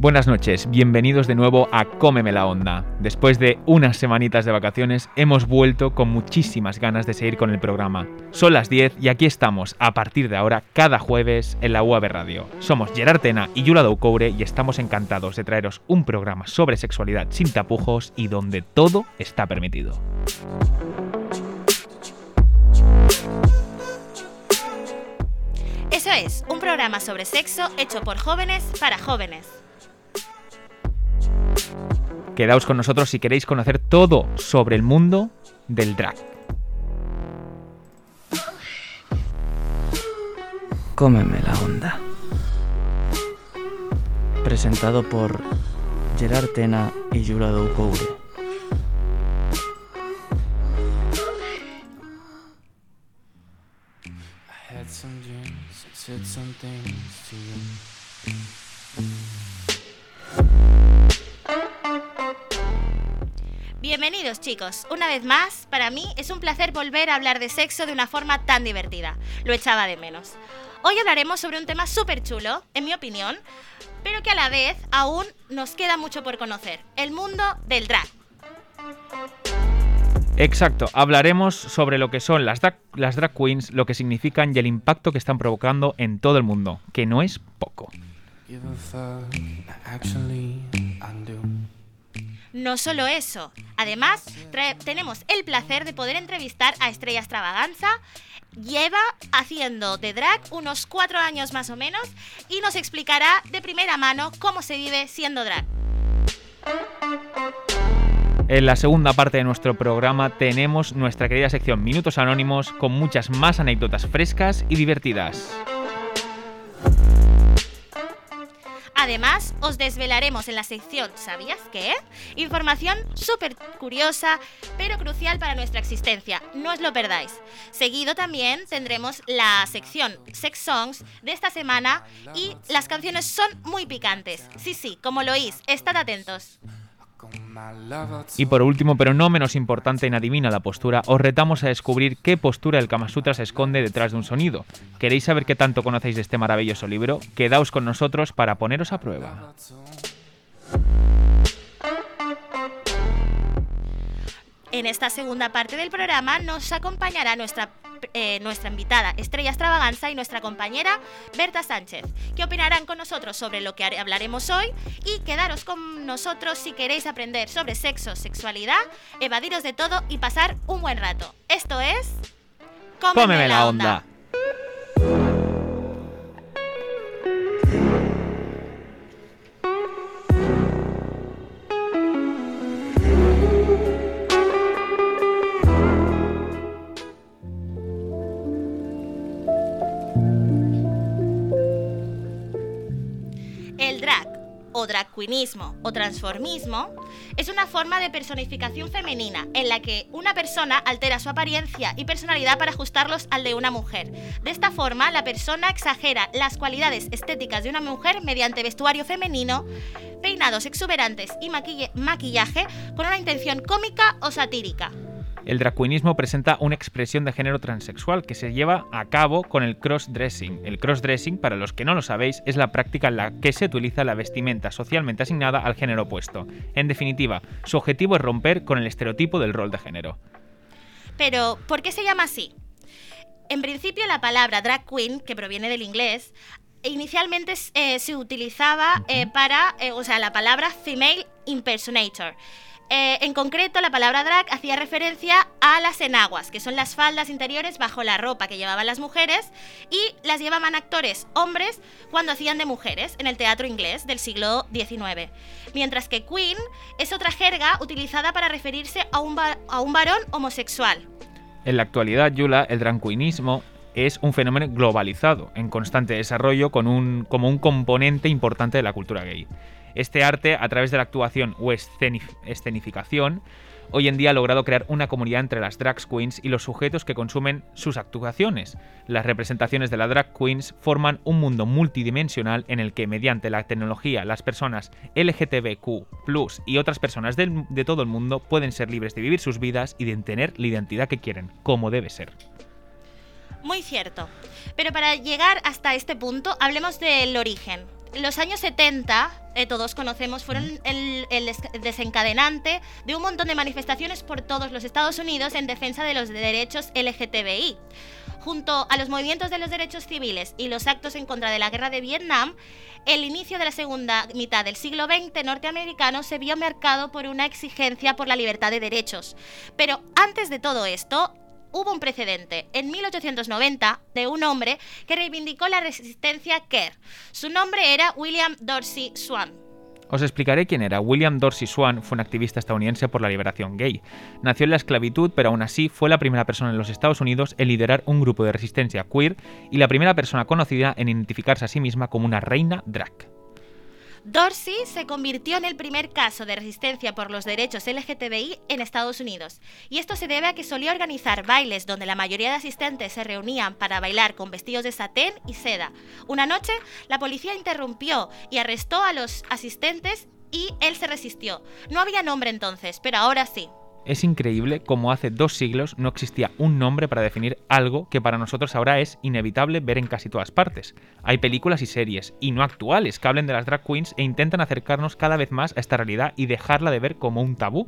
Buenas noches, bienvenidos de nuevo a Cómeme la Onda. Después de unas semanitas de vacaciones, hemos vuelto con muchísimas ganas de seguir con el programa. Son las 10 y aquí estamos, a partir de ahora, cada jueves en la UAB Radio. Somos Gerard Tena y Yula Doucoure y estamos encantados de traeros un programa sobre sexualidad sin tapujos y donde todo está permitido. Eso es, un programa sobre sexo hecho por jóvenes para jóvenes. Quedaos con nosotros si queréis conocer todo sobre el mundo del drag. Cómeme la onda. Presentado por Gerard Tena y Yura Doucoure. Bienvenidos chicos, una vez más, para mí es un placer volver a hablar de sexo de una forma tan divertida. Lo echaba de menos. Hoy hablaremos sobre un tema súper chulo, en mi opinión, pero que a la vez aún nos queda mucho por conocer, el mundo del drag. Exacto, hablaremos sobre lo que son las drag, las drag queens, lo que significan y el impacto que están provocando en todo el mundo, que no es poco. No solo eso, además tenemos el placer de poder entrevistar a Estrella Extravaganza. Lleva haciendo de drag unos cuatro años más o menos y nos explicará de primera mano cómo se vive siendo drag. En la segunda parte de nuestro programa tenemos nuestra querida sección Minutos Anónimos con muchas más anécdotas frescas y divertidas. Además, os desvelaremos en la sección ¿Sabías qué? Información súper curiosa, pero crucial para nuestra existencia. No os lo perdáis. Seguido también tendremos la sección Sex Songs de esta semana y las canciones son muy picantes. Sí, sí, como lo oís, estad atentos. Y por último, pero no menos importante en Adivina la postura, os retamos a descubrir qué postura del Kama Sutra se esconde detrás de un sonido. ¿Queréis saber qué tanto conocéis de este maravilloso libro? Quedaos con nosotros para poneros a prueba. En esta segunda parte del programa nos acompañará nuestra, eh, nuestra invitada Estrella Extravaganza y nuestra compañera Berta Sánchez, que opinarán con nosotros sobre lo que hablaremos hoy y quedaros con nosotros si queréis aprender sobre sexo, sexualidad, evadiros de todo y pasar un buen rato. Esto es... Cómeme, la onda. O drag queenismo o transformismo es una forma de personificación femenina en la que una persona altera su apariencia y personalidad para ajustarlos al de una mujer. De esta forma, la persona exagera las cualidades estéticas de una mujer mediante vestuario femenino, peinados exuberantes y maquillaje con una intención cómica o satírica. El dragqueenismo presenta una expresión de género transexual que se lleva a cabo con el crossdressing. El crossdressing, para los que no lo sabéis, es la práctica en la que se utiliza la vestimenta socialmente asignada al género opuesto. En definitiva, su objetivo es romper con el estereotipo del rol de género. Pero, ¿por qué se llama así? En principio, la palabra drag queen, que proviene del inglés, inicialmente eh, se utilizaba eh, para, eh, o sea, la palabra female impersonator. Eh, en concreto, la palabra drag hacía referencia a las enaguas, que son las faldas interiores bajo la ropa que llevaban las mujeres y las llevaban actores hombres cuando hacían de mujeres en el teatro inglés del siglo XIX. Mientras que queen es otra jerga utilizada para referirse a un, a un varón homosexual. En la actualidad, Yula, el queenismo es un fenómeno globalizado, en constante desarrollo con un, como un componente importante de la cultura gay. Este arte, a través de la actuación o escenificación, hoy en día ha logrado crear una comunidad entre las drag queens y los sujetos que consumen sus actuaciones. Las representaciones de las drag queens forman un mundo multidimensional en el que mediante la tecnología las personas LGTBQ y otras personas de, todo el mundo pueden ser libres de vivir sus vidas y de tener la identidad que quieren, como debe ser. Muy cierto. Pero para llegar hasta este punto, hablemos del origen. Los años 70, eh, todos conocemos, fueron el, el des- desencadenante de un montón de manifestaciones por todos los Estados Unidos en defensa de los derechos LGTBI. Junto a los movimientos de los derechos civiles y los actos en contra de la guerra de Vietnam, el inicio de la segunda mitad del siglo XX norteamericano se vio marcado por una exigencia por la libertad de derechos. Pero antes de todo esto, hubo un precedente en 1890 de un hombre que reivindicó la resistencia Kerr. Su nombre era William Dorsey Swan. Os explicaré quién era. William Dorsey Swan fue un activista estadounidense por la liberación gay. Nació en la esclavitud, pero aún así fue la primera persona en los Estados Unidos en liderar un grupo de resistencia queer y la primera persona conocida en identificarse a sí misma como una reina drag. Dorsey se convirtió en el primer caso de resistencia por los derechos LGTBI en Estados Unidos, y esto se debe a que solía organizar bailes donde la mayoría de asistentes se reunían para bailar con vestidos de satén y seda. Una noche, la policía interrumpió y arrestó a los asistentes y él se resistió. No había nombre entonces, pero ahora sí. Es increíble cómo hace dos siglos no existía un nombre para definir algo que para nosotros ahora es inevitable ver en casi todas partes. Hay películas y series, y no actuales, que hablen de las drag queens e intentan acercarnos cada vez más a esta realidad y dejarla de ver como un tabú.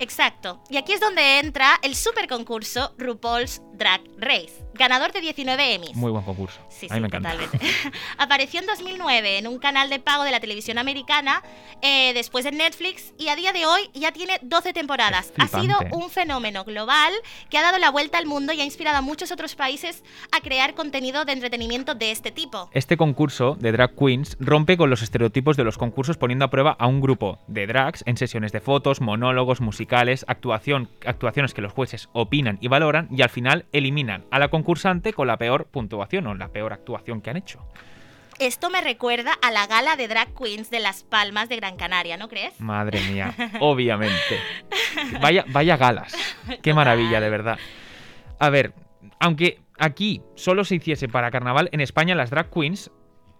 Exacto. Y aquí es donde entra el super concurso RuPaul's Drag Race, ganador de 19 Emmys. Muy buen concurso. Sí, a mí sí, me encanta. totalmente. Apareció en 2009 en un canal de pago de la televisión americana, eh, después en Netflix y a día de hoy ya tiene 12 temporadas. Ha sido un fenómeno global que ha dado la vuelta al mundo y ha inspirado a muchos otros países a crear contenido de entretenimiento de este tipo. Este concurso de drag queens rompe con los estereotipos de los concursos poniendo a prueba a un grupo de drags en sesiones de fotos, monólogos, musicales, actuación, actuaciones que los jueces opinan y valoran y al final eliminan a la concursante con la peor puntuación o la peor actuación que han hecho. Esto me recuerda a la gala de drag queens de Las Palmas de Gran Canaria, ¿no crees? Madre mía, obviamente. Vaya, vaya galas. Qué maravilla, de verdad. A ver, aunque aquí solo se hiciese para carnaval, en España las drag queens,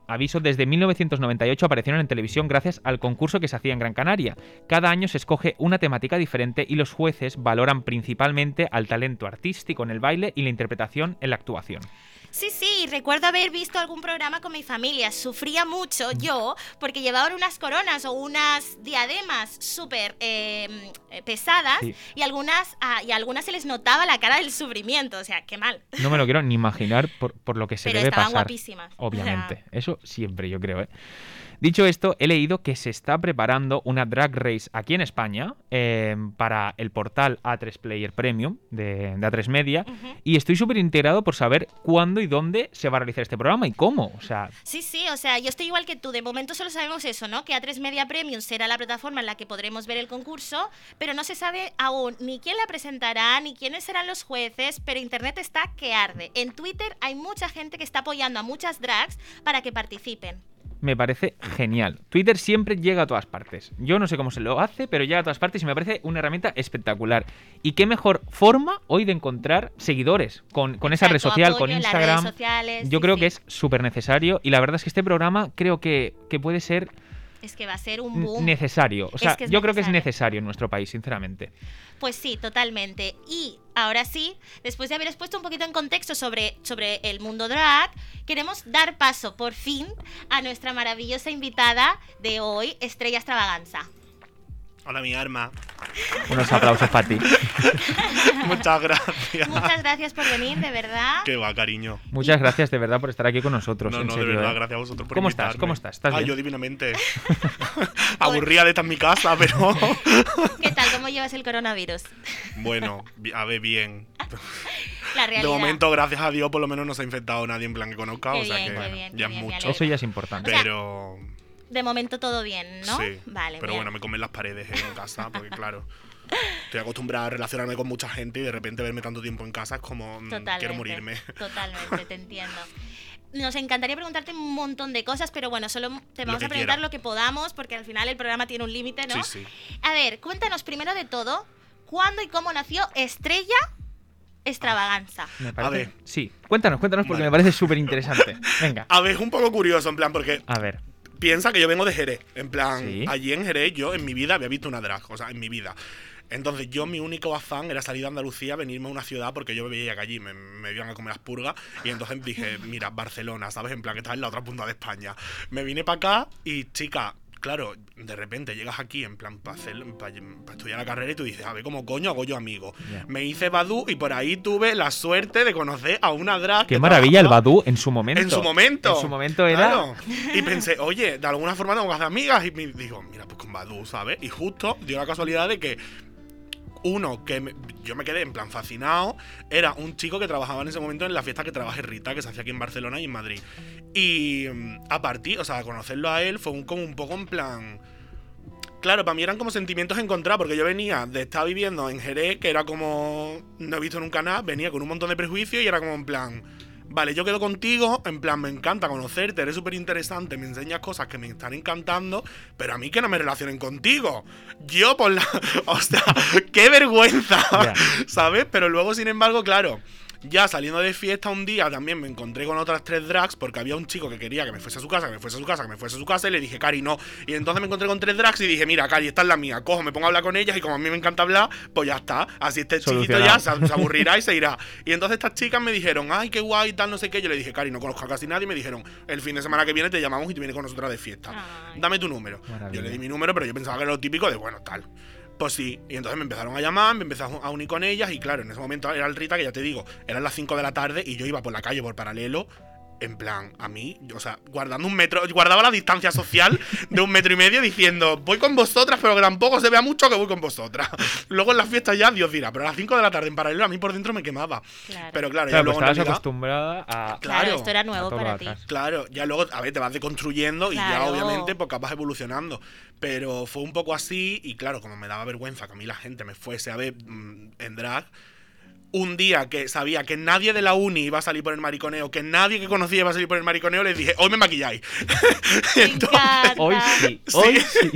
aviso, desde 1998 aparecieron en televisión gracias al concurso que se hacía en Gran Canaria. Cada año se escoge una temática diferente y los jueces valoran principalmente al talento artístico en el baile y la interpretación en la actuación. Sí, sí, recuerdo haber visto algún programa con mi familia. Sufría mucho Mm. yo porque llevaban unas coronas o unas diademas súper eh, eh, pesadas Sí. y, algunas, a, y a algunas se les notaba la cara del sufrimiento. O sea, qué mal. No me lo quiero ni imaginar por, por lo que se Pero debe estaban pasar. guapísimas. Obviamente. Eso siempre, yo creo, ¿eh? Dicho esto, he leído que se está preparando una drag race aquí en España eh, para el portal A3 Player Premium de, de A3 Media y estoy súper integrado por saber cuándo y dónde se va a realizar este programa y cómo. O sea, Sí, sí, o sea, yo estoy igual que tú. De momento solo sabemos eso, ¿no? Que A3 Media Premium será la plataforma en la que podremos ver el concurso, pero no se sabe aún ni quién la presentará, ni quiénes serán los jueces, pero Internet está que arde. En Twitter hay mucha gente que está apoyando a muchas drags para que participen. Me parece genial. Twitter siempre llega a todas partes. Yo no sé cómo se lo hace, pero llega a todas partes y me parece una herramienta espectacular. Y qué mejor forma hoy de encontrar seguidores con, con esa red social, apoyo con Instagram. redes sociales, Yo sí, creo sí. que es súper necesario y la verdad es que este programa creo que, que puede ser Es que va a ser un boom. necesario. O sea, Es que es yo creo que es necesario. en nuestro país, sinceramente. Pues sí, totalmente. Y ahora sí, después de haber expuesto un poquito en contexto sobre, sobre el mundo drag, queremos dar paso por fin a nuestra maravillosa invitada de hoy, Estrella Extravaganza. Hola, mi arma. Unos aplausos para ti. Muchas gracias. Muchas gracias por venir, de verdad. Qué va, cariño. Muchas gracias de verdad por estar aquí con nosotros. No, en no, de verdad, ¿eh? gracias a vosotros por ¿Cómo estás? ¿Cómo estás? ¿Estás ah, bien? yo divinamente. Aburrida de estar en mi casa, pero ¿Qué tal? ¿Cómo llevas el coronavirus? bueno, a ver, bien. La De realidad. momento, gracias a Dios, por lo menos no se ha infectado nadie en plan que conozca, Qué o sea bien, que qué bien, qué ya es bien, mucho. Eso ya es importante. O sea, Pero De momento todo bien, ¿no? sí, Vale, pero bien. bueno, me comen las paredes en casa, porque claro, estoy acostumbrada a relacionarme con mucha gente y de repente verme tanto tiempo en casa es como mm, Totalmente. quiero morirme. Totalmente, te entiendo. Nos encantaría preguntarte un montón de cosas, pero bueno, solo te vamos a preguntar quiera. lo que podamos, porque al final el programa tiene un límite, ¿no? Sí, sí. A ver, cuéntanos primero de todo, ¿cuándo y cómo nació Estrella Extravaganza? Me parece... ver. Sí, cuéntanos, cuéntanos porque Vale. me parece súper interesante. Venga. A ver, es un poco curioso, en plan, porque A ver. Piensa que yo vengo de Jerez. En plan, Sí. allí en Jerez yo en mi vida había visto una drag, o sea, en mi vida. Entonces yo mi único afán era salir de Andalucía, venirme a una ciudad porque yo veía que allí me, me iban a comer las purgas y entonces dije, mira, Barcelona, ¿sabes? En plan que está en la otra punta de España. Me vine para acá y chica, claro, de repente llegas aquí en plan para estudiar la carrera y tú dices, a ver, ¿cómo coño hago yo amigo? Me hice Badu y por ahí tuve la suerte de conocer a una drag. Qué que maravilla el Badu en su momento. En su momento. En su momento era. Claro. Y pensé, oye, de alguna forma tengo que hacer amigas. Y me digo, mira, pues con Badu, ¿sabes? Y justo dio la casualidad de que uno que me- yo me quedé en plan fascinado era un chico que trabajaba en ese momento en la fiesta que trabajé Rita, que se hacía aquí en Barcelona y en Madrid. Y mm, a partir, o sea, conocerlo a él fue un, como un poco en plan. Claro, para mí eran como sentimientos encontrados, porque yo venía de estar viviendo en Jerez, que era como. No he visto nunca nada, venía con un montón de prejuicios y era como en plan. Vale, yo quedo contigo, en plan, me encanta conocerte, eres súper interesante, me enseñas cosas que me están encantando, pero a mí que no me relacionen contigo. Yo por la... O sea, qué vergüenza. ¿sabes? Pero luego, sin embargo, claro, ya saliendo de fiesta un día también me encontré con otras tres drags porque había un chico que quería que me fuese a su casa, que me fuese a su casa, que me fuese a su casa y le dije, Cari, no. Y entonces me encontré con tres drags y dije, mira, Cari, esta es la mía. Cojo, me pongo a hablar con ellas y como a mí me encanta hablar, pues ya está. Así este chiquito ya se, se aburrirá y se irá. Y entonces estas chicas me dijeron, ay, qué guay, tal, no sé qué. Yo le dije, Cari, no conozco a casi nadie. Y me dijeron, el fin de semana que viene te llamamos y te vienes con nosotras de fiesta. Ay. Dame tu número. Maravilla. Yo le di mi número, pero yo pensaba que era lo típico de, bueno, tal. Pues sí, y entonces me empezaron a llamar, me empecé a unir con ellas y claro, en ese momento era el Rita, que ya te digo, eran las 5 de la tarde y yo iba por la calle por paralelo, en plan, a mí, o sea, guardando un metro, guardaba la distancia social de un metro y medio diciendo, voy con vosotras, pero que tampoco se vea mucho que voy con vosotras. Luego en las fiestas ya, Dios dirá, pero a las 5 de la tarde en paralelo a mí por dentro me quemaba. Claro. Pero claro, Claro, ya pues luego estabas acostumbrada a. Claro. Claro, esto era nuevo para ti. Claro, ya luego, a ver, te vas deconstruyendo y ya obviamente pues capaz evolucionando. Pero fue un poco así y claro, como me daba vergüenza que a mí la gente me fuese a ver mm, en drag, un día que sabía que nadie de la uni iba a salir por el mariconeo, que nadie que conocía iba a salir por el mariconeo, les dije, hoy me maquilláis. Me Entonces-. Hoy sí, Sí. hoy sí.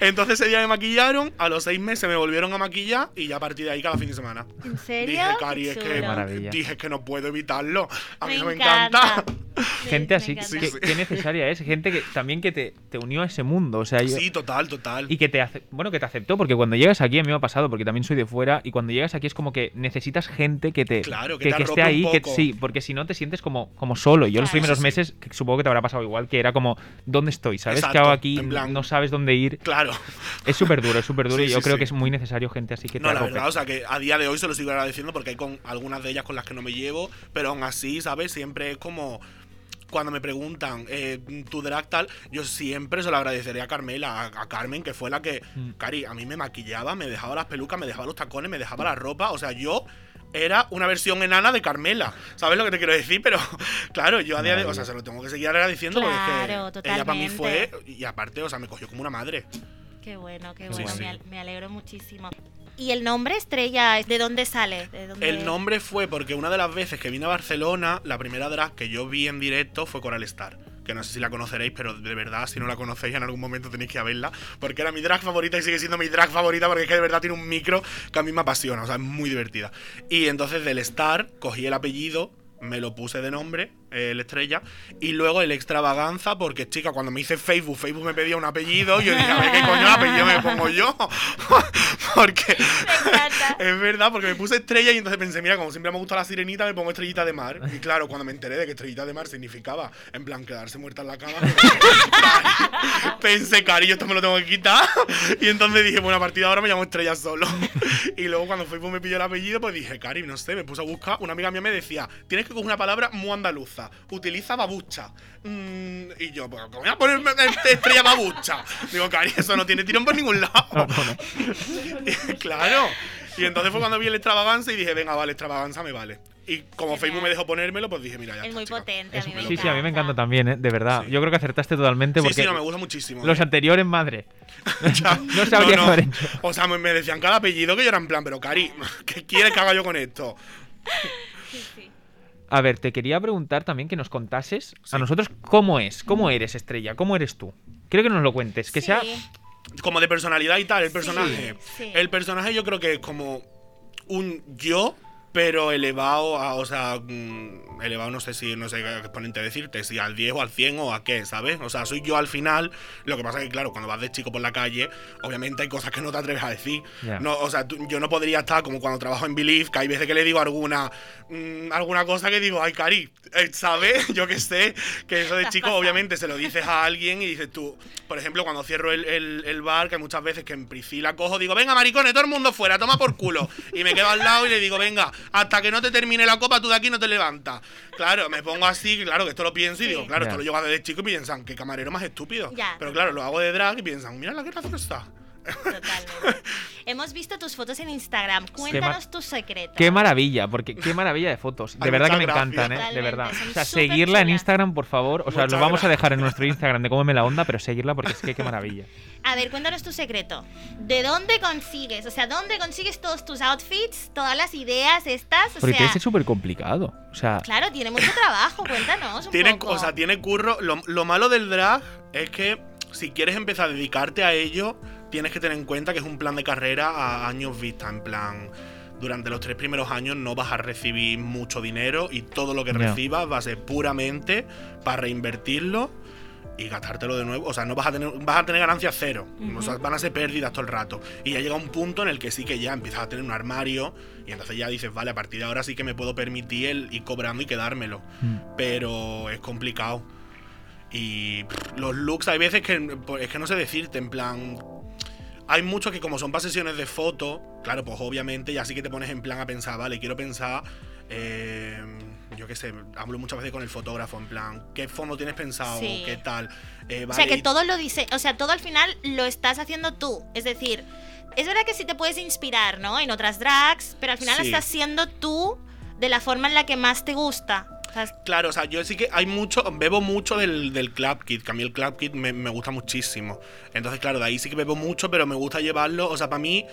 Entonces ese día me maquillaron, a los seis meses me volvieron a maquillar y ya a partir de ahí cada fin de semana. ¿En serio? Dije, Cari, Qué es que, Maravilla. dije que no puedo evitarlo. A mí Me no me encanta. encanta. Gente me así, encanta. que, Sí. que necesaria es. Gente que también que te, te unió a ese mundo. O sea, yo- Sí, total, total. Y que te bueno, que te aceptó, porque cuando llegas aquí, a mí me ha pasado, porque también soy de fuera, y cuando llegas aquí es como que necesitas gente que te Claro, que que, te que arrope esté ahí, que sí, porque si no te sientes como, como solo. Yo los Claro. primeros Sí, sí. meses, que supongo que te habrá pasado igual, que era como, ¿dónde estoy? ¿Sabes qué Exacto, hago aquí? en plan- No sabes dónde ir. Claro. Es súper duro, es súper duro, Sí, y yo sí, creo sí. que es muy necesario gente así que te No, la verdad, o sea que a día de hoy se lo sigo agradeciendo porque hay con algunas de ellas con las que no me llevo, pero aún así, ¿sabes? Siempre es como cuando me preguntan eh, tu drag tal, yo siempre se lo agradeceré a Carmela, a, a Carmen, que fue la que, Mm. Cari, a mí me maquillaba, me dejaba las pelucas, me dejaba los tacones, me dejaba la ropa, o sea, yo era una versión enana de Carmela, ¿sabes lo que te quiero decir? Pero claro, yo a día de hoy, o sea, se lo tengo que seguir agradeciendo Claro, porque es que ella para mí fue, y aparte, o sea, me cogió como una madre. Qué bueno, qué bueno. sí. Me, al- me alegro muchísimo. ¿Y el nombre Estrella, de dónde sale? ¿De dónde- El nombre fue porque una de las veces que vine a Barcelona, la primera drag que yo vi en directo fue Coral Star. Que no sé si la conoceréis, pero de verdad, si no la conocéis, en algún momento tenéis que verla. Porque era mi drag favorita y sigue siendo mi drag favorita porque es que de verdad tiene un micro que a mí me apasiona. O sea, es muy divertida. Y entonces del Star cogí el apellido, me lo puse de nombre, el estrella. Y luego el extravaganza, porque chica, cuando me hice Facebook, Facebook me pedía un apellido. Y yo dije, a ver qué coño apellido me pongo yo. porque. Me. Es verdad, porque me puse estrella y entonces pensé, mira, como siempre me gusta la sirenita, me pongo estrellita de mar. Y claro, cuando me enteré de que estrellita de mar significaba, en plan, quedarse muerta en la cama, pensé, cari, yo esto me lo tengo que quitar. Y entonces dije, bueno, a partir de ahora me llamo estrella solo. Y luego cuando Facebook me pilló el apellido, pues dije, cari, no sé, me puse a buscar. Una amiga mía me decía, tienes que coger una palabra muy andaluza, utiliza babucha. Mm, y yo, pues, ¿cómo voy a ponerme estrella babucha? Digo, cari, eso no tiene tirón por ningún lado. No, no, no. claro. Y entonces fue cuando vi el extravaganza y dije, venga, vale, extravaganza me vale. Y como. Facebook me dejó ponérmelo, pues dije, mira, ya Es está, muy chica. potente, Es- a mí me sí, sí, a mí me encanta también, ¿eh? de verdad. Sí. Yo creo que acertaste totalmente Sí, porque sí, no, me gusta muchísimo. los ¿eh? anteriores, madre. Ya. no sabría qué haber hecho. O sea, me, me decían cada apellido que yo era en plan, pero Cari, ¿qué quieres que haga yo con esto? Sí, sí. A ver, te quería preguntar también que nos contases Sí. a nosotros cómo es, cómo eres estrella, cómo eres tú. Quiero que nos lo cuentes, que Sí, sea Como de personalidad y tal, el Sí, personaje. sí. El personaje yo creo que es como un yo pero elevado a, o sea, mm, elevado no sé si, no sé qué exponente decirte, si al 10 o al 100 o a qué, ¿sabes? O sea, soy yo al final, lo que pasa es que, claro, cuando vas de chico por la calle, obviamente hay cosas que no te atreves a decir. No, o sea, tú- yo no podría estar como cuando trabajo en Believe, que hay veces que le digo alguna, mm, alguna cosa que digo, ay, Cari, eh, ¿sabes? Yo que sé, que eso de chico, obviamente se lo dices a alguien y dices tú, por ejemplo, cuando cierro el, el- el bar, que muchas veces que en Priscila cojo, digo, venga, maricones, todo el mundo fuera, toma por culo. Y me quedo al lado y le digo, venga, hasta que no te termine la copa, tú de aquí no te levantas. Claro, me pongo así, claro, que esto lo pienso y Sí. digo, claro, esto lo llevo desde chico y piensan, qué camarero más estúpido. Pero claro, lo hago de drag y piensan, mira la que graciosa está. Totalmente. Hemos visto tus fotos en Instagram. Cuéntanos tu secreto. Qué maravilla, porque qué maravilla de fotos. De verdad que me encantan, ¿eh? De verdad. O sea, seguirla en. Instagram, por favor. O sea, Muchas lo vamos a dejar en nuestro Instagram de Cómeme la Onda, pero seguirla porque es que qué maravilla. A ver, cuéntanos tu secreto. ¿De dónde consigues? O sea, ¿dónde consigues todos tus outfits, todas las ideas estas? O Porque sea, que ser súper complicado. O sea, claro, tiene mucho trabajo. Cuéntanos un Tiene, poco. o sea, tiene curro. Lo, lo malo del drag es que si quieres empezar a dedicarte a ello, tienes que tener en cuenta que es un plan de carrera a años vista. En plan, durante los tres primeros años no vas a recibir mucho dinero y todo lo que recibas va a ser puramente para reinvertirlo y gastártelo de nuevo. O sea, no vas a tener, vas a tener ganancias cero. O sea, van a ser pérdidas todo el rato. Y ya llega un punto en el que sí que ya empiezas a tener un armario y entonces ya dices, vale, a partir de ahora sí que me puedo permitir el ir cobrando y quedármelo. mm, Pero es complicado. Y pff, los looks hay veces que pues, es que no sé decirte, en plan... Hay muchos que como son para sesiones de foto, claro, pues obviamente ya sí que te pones en plan a pensar, vale, quiero pensar, eh, yo qué sé, hablo muchas veces con el fotógrafo, en plan, ¿qué fondo tienes pensado? Sí. ¿Qué tal? Eh, o sea, que todo lo dice, o sea, todo al final lo estás haciendo tú. Es decir, es verdad que sí te puedes inspirar, ¿no? En otras drags, pero al final Sí. estás siendo tú de la forma en la que más te gusta. Claro, o sea, yo sí que hay mucho, bebo mucho del, del Club Kit, que a mí el Club Kit me, me gusta muchísimo. Entonces, claro, de ahí sí que bebo mucho, pero me gusta llevarlo, o sea, para mí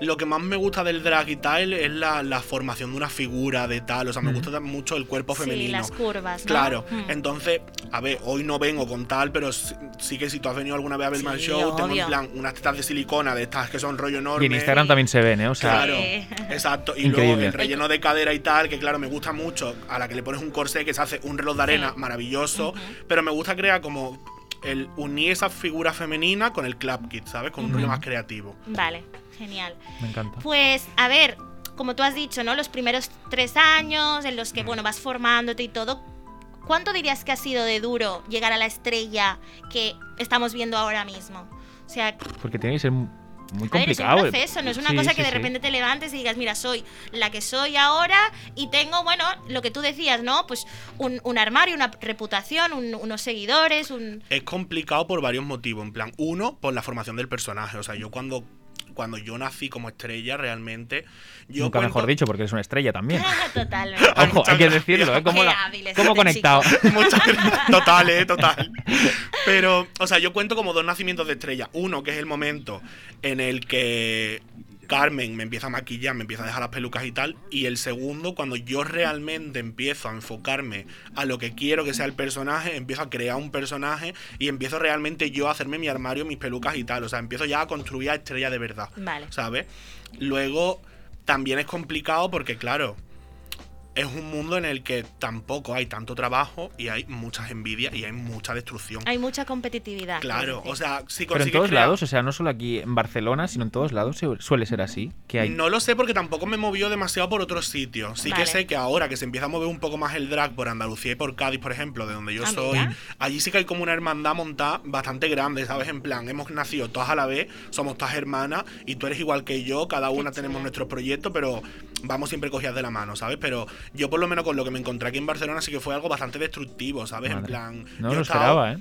lo que más me gusta del drag y tal es la, la formación de una figura de tal, o sea, me gusta mucho el cuerpo sí, femenino. las curvas, ¿no? Claro, Mm. entonces, a ver, hoy no vengo con tal, pero sí, sí que si tú has venido alguna vez a ver Sí, show, tengo en plan unas tetas de silicona de estas que son rollo enorme. y en Instagram también se ven, ¿eh? O sea, Claro, Sí. exacto. Y Increíble. luego el relleno de cadera y tal, que claro, me gusta mucho. A la que le pones un corsé que se hace un reloj de arena Sí. maravilloso. Pero me gusta crear como el unir esa figura femenina con el club kit, ¿sabes? Con un rollo más creativo. Vale, genial. me encanta. Pues, a ver, como tú has dicho, ¿no? Los primeros tres años en los que, bueno, vas formándote y todo. ¿Cuánto dirías que ha sido de duro llegar a la estrella que estamos viendo ahora mismo? O sea, Porque tiene que ser muy a ver, es complicado. un proceso, no es una Sí, cosa sí, que de sí. repente te levantes y digas, mira, soy la que soy ahora y tengo, bueno, lo que tú decías, ¿no? Pues un, un armario, una reputación, un- unos seguidores, un... Es complicado por varios motivos. En plan, uno, por la formación del personaje. O sea, yo cuando, cuando yo nací como estrella, realmente. Yo Nunca cuento- mejor dicho, porque es una estrella también. Totalmente. Ojo, hay que decirlo, ¿eh? ¿Cómo, la- cómo este conectado? Muchas gracias. Total, eh, total. Pero, o sea, yo cuento como dos nacimientos de estrella. Uno, que es el momento en el que Carmen me empieza a maquillar, me empieza a dejar las pelucas y tal. Y el segundo, cuando yo realmente empiezo a enfocarme a lo que quiero que sea el personaje, empiezo a crear un personaje y empiezo realmente yo a hacerme mi armario, mis pelucas y tal. O sea, empiezo ya a construir a estrella de verdad. Vale. ¿Sabes? Luego, también es complicado porque, claro, es un mundo en el que tampoco hay tanto trabajo y hay muchas envidias y hay mucha destrucción. Hay mucha competitividad. Claro, o sea, si Pero en todos crear- lados, o sea, no solo aquí en Barcelona, sino en todos lados suele ser así. Que hay. No lo sé porque tampoco me movió demasiado por otros sitios. Sí Vale. que sé que ahora que se empieza a mover un poco más el drag por Andalucía y por Cádiz, por ejemplo, de donde yo Ah, soy, mira. allí sí que hay como una hermandad montada bastante grande, ¿sabes? En plan, hemos nacido todas a la vez, somos todas hermanas y tú eres igual que yo, cada una tenemos chulo. nuestros proyectos, pero vamos siempre cogidas de la mano, ¿sabes? Pero yo por lo menos con lo que me encontré aquí en Barcelona sí que fue algo bastante destructivo, ¿sabes? En plan... No yo lo esperaba, ¿eh?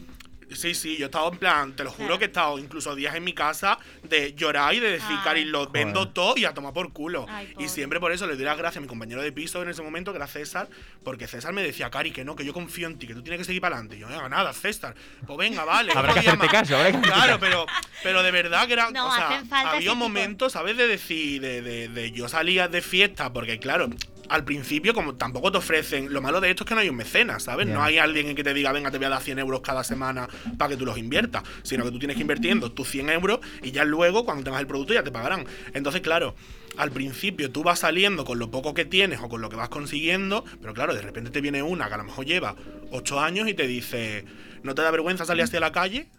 Sí, sí, yo he estado en plan, te lo juro Claro. que he estado incluso días en mi casa de llorar y de decir. Cari, lo vendo Joder. todo y a tomar por culo. Ay, y siempre por eso le doy las gracias a mi compañero de piso en ese momento, que era César, porque César me decía, Cari, que no, que yo confío en ti, que tú tienes que seguir para adelante. Y yo, no, nada, César, pues venga, vale. Habrá que hacerte más". caso, habrá que hacerte Claro, caso. pero, pero de verdad que era, No, o sea, hacen falta ese había momentos, ¿sabes? De decir, de, de- de yo salía de fiesta, porque claro, al principio, como tampoco te ofrecen. Lo malo de esto es que no hay un mecenas, ¿sabes? No hay alguien en que te diga, venga, te voy a dar 100 euros cada semana para que tú los inviertas. Sino que tú tienes que invirtiendo tus 100 euros y ya luego, cuando tengas el producto, ya te pagarán. Entonces, claro. Al principio tú vas saliendo con lo poco que tienes o con lo que vas consiguiendo, pero claro, de repente te viene una que a lo mejor lleva 8 años y te dice, ¿no te da vergüenza salir hacia la calle?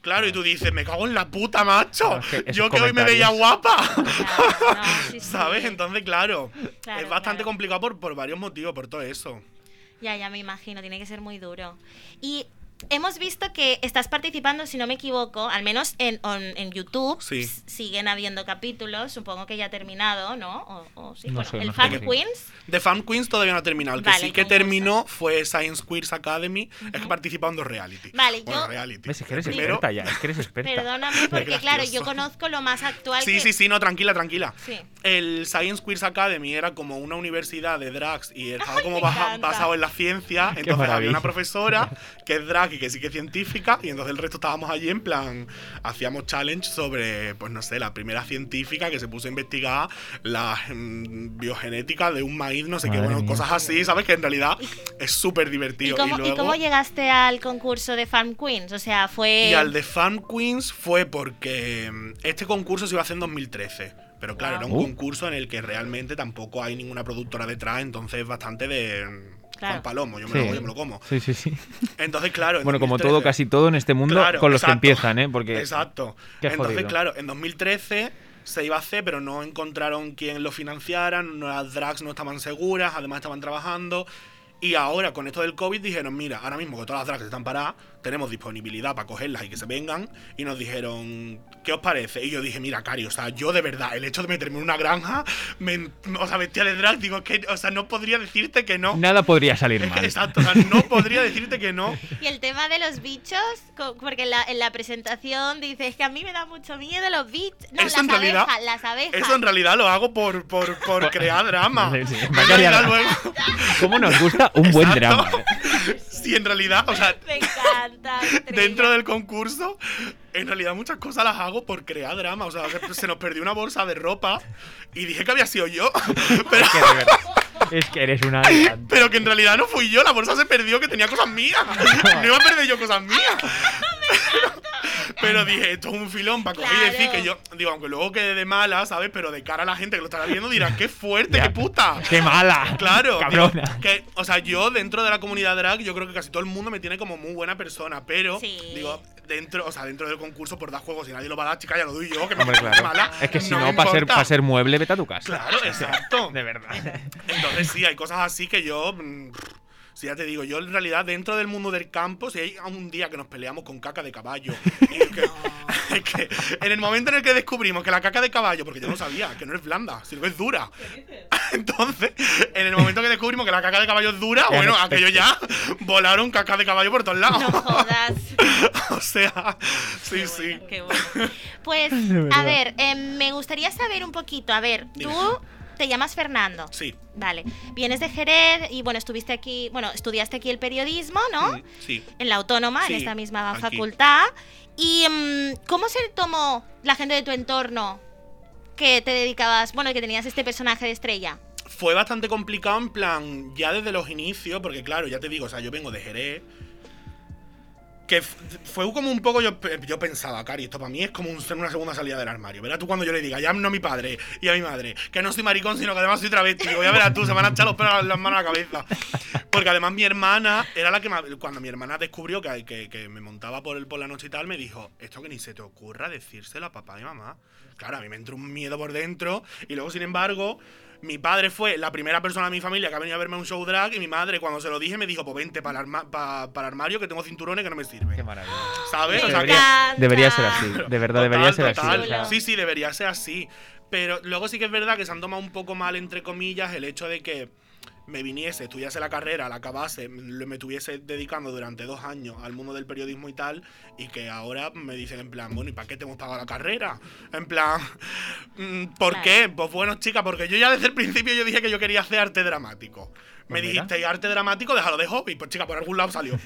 Claro, y tú dices, me cago en la puta, macho. Es que Yo que hoy me veía guapa. claro, no, sí, sí. ¿Sabes? Entonces, claro, Claro, es bastante claro. complicado por, por varios motivos, por todo eso. Ya, ya me imagino, tiene que ser muy duro. Y hemos visto que estás participando, si no me equivoco, al menos en, on- en YouTube. Sí. Siguen habiendo capítulos, supongo que ya ha terminado, ¿no? O, o sí, No bueno, sé, el no Fan. Queens. The Fan Queens todavía no ha terminado. El que Vale, sí el que concurso. terminó fue Science Queers Academy. Es que participaba en dos reality. Vale, Bueno, yo- reality. Es que eres Primero- experta ya, es que eres experta. Perdóname, porque claro, yo conozco lo más actual Sí, que... sí, sí, no, tranquila, tranquila. Sí. El Science Queers Academy era como una universidad de drags y estaba como baja- basado en la ciencia. Qué Entonces había una profesora que es drag que sí que es científica. Y entonces el resto estábamos allí en plan. Hacíamos challenge sobre, pues no sé, la primera científica que se puso a investigar la mm, biogenética de un maíz, no sé qué, bueno, mía. cosas así, ¿sabes? Que en realidad es súper ¿Y divertido. cómo, y luego- cómo llegaste al concurso de Fan Queens? O sea, fue... y al de Fan Queens fue porque mm, este concurso se iba a hacer en 2013. Pero claro, era un concurso en el que realmente tampoco hay ninguna productora detrás, entonces es bastante de mm, Claro. Juan Palomo, yo me Sí. lo hago, yo me lo como. Sí, sí, sí. Entonces, claro. en Bueno, como 2013 todo, casi todo en este mundo, Claro, con los que empiezan, ¿eh? Porque Exacto. Qué Entonces, jodido. claro, en 2013 se iba a hacer, pero no encontraron quien lo financiara, las drags no estaban seguras, además estaban trabajando. Y ahora, con esto del COVID, dijeron, mira, ahora mismo que todas las drags están paradas, tenemos disponibilidad para cogerlas y que se vengan. Y nos dijeron, ¿qué os parece? Y yo dije, mira, Cari, o sea, yo de verdad, el hecho de meterme en una granja, me, o sea, vestía de drag, digo, que, o sea, no podría decirte que no. nada podría salir Es que, mal. exacto, o sea, no podría decirte que no. Y el tema de los bichos, porque en la, en la presentación dices que a mí me da mucho miedo los bichos. No, Eso las en realidad- abejas, las abejas. Eso en realidad lo hago por, por, por crear drama. Sí, sí, luego- ¿Cómo nos gusta un buen Exacto. drama? Sí, en realidad, o sea, Me encanta. Estrella. dentro del concurso, en realidad muchas cosas las hago por crear drama. O sea, se, se nos perdió una bolsa de ropa y dije que había sido yo. Pero, Es que, eres una pero que en realidad no fui yo, la bolsa se perdió, que tenía cosas mías. No iba a perder yo cosas mías. Pero dije, esto es un filón para coger y decir que yo, digo, aunque luego quede de mala, ¿sabes? Pero de cara a la gente que lo estará viendo dirá, qué fuerte, qué puta. ¡Qué mala! Claro, digo, ¡Cabrona! que, o sea, yo dentro de la comunidad drag, yo creo que casi todo el mundo me tiene como muy buena persona, pero Sí. digo, dentro, o sea, dentro del concurso por dar juegos, si nadie lo va a dar, chica, ya lo doy yo, que me Hombre, parece claro. mala. Es que si me no, para ser, pa' ser mueble, vete a tu casa. Claro, exacto. De verdad. Entonces sí, hay cosas así que yo. mm, Sí, ya te digo, yo en realidad dentro del mundo del campo, si hay un día que nos peleamos con caca de caballo, y que, es que en el momento en el que descubrimos que la caca de caballo, porque yo no sabía, que no es blanda, sino que es dura. Entonces, en el momento que descubrimos que la caca de caballo es dura, Ya bueno, no aquello ya volaron caca de caballo por todos lados. No jodas. o sea, sí, sí. Qué bueno. Pues, a ver, eh, me gustaría saber un poquito. A ver, Dime. Te llamas Fernando. Sí. Vale. Vienes de Jerez y bueno, estuviste aquí, bueno, estudiaste aquí el periodismo, ¿no? Mm, Sí. En la autónoma, Sí, en esta misma aquí. facultad. ¿Y mm, cómo se tomó la gente de tu entorno que te dedicabas, bueno, que tenías este personaje de estrella? Fue bastante complicado en plan, ya desde los inicios, porque claro, ya te digo, o sea, yo vengo de Jerez. Que fue como un poco, yo, pe- yo pensaba, Cari, esto para mí es como un- una segunda salida del armario. Verás tú cuando yo le diga, ya no a mi padre y a mi madre, que no soy maricón, sino que además soy travesti. Digo, ya verás tú, se van a echar los pelos las manos a la cabeza. Porque además mi hermana era la que me- cuando mi hermana descubrió que, que, me montaba por, por la noche y tal, me dijo, esto que ni se te ocurra decírselo a papá y mamá. Claro, a mí me entró un miedo por dentro y luego, sin embargo, mi padre fue la primera persona de mi familia que ha venido a verme a un show drag y mi madre cuando se lo dije me dijo, pues vente para el, arma- pa- para el armario que tengo cinturones que no me sirven. Qué maravilla. ¿Sabes? Me O sea, Debería, ser así. De verdad, Total, debería ser total. así. o sea, Sí, sí, debería ser así. Pero luego sí que es verdad que se han tomado un poco mal, entre comillas, el hecho de que me viniese, estudiase la carrera, la acabase, me estuviese dedicando durante dos años al mundo del periodismo y tal, y que ahora me dicen en plan, bueno, ¿y para qué te hemos pagado la carrera? En plan, mm, ¿por Claro. qué? Pues bueno, chica, porque yo ya desde el principio yo dije que yo quería hacer arte dramático. Me mira. dijiste, arte dramático, déjalo de hobby. Pues chica, por algún lado salió.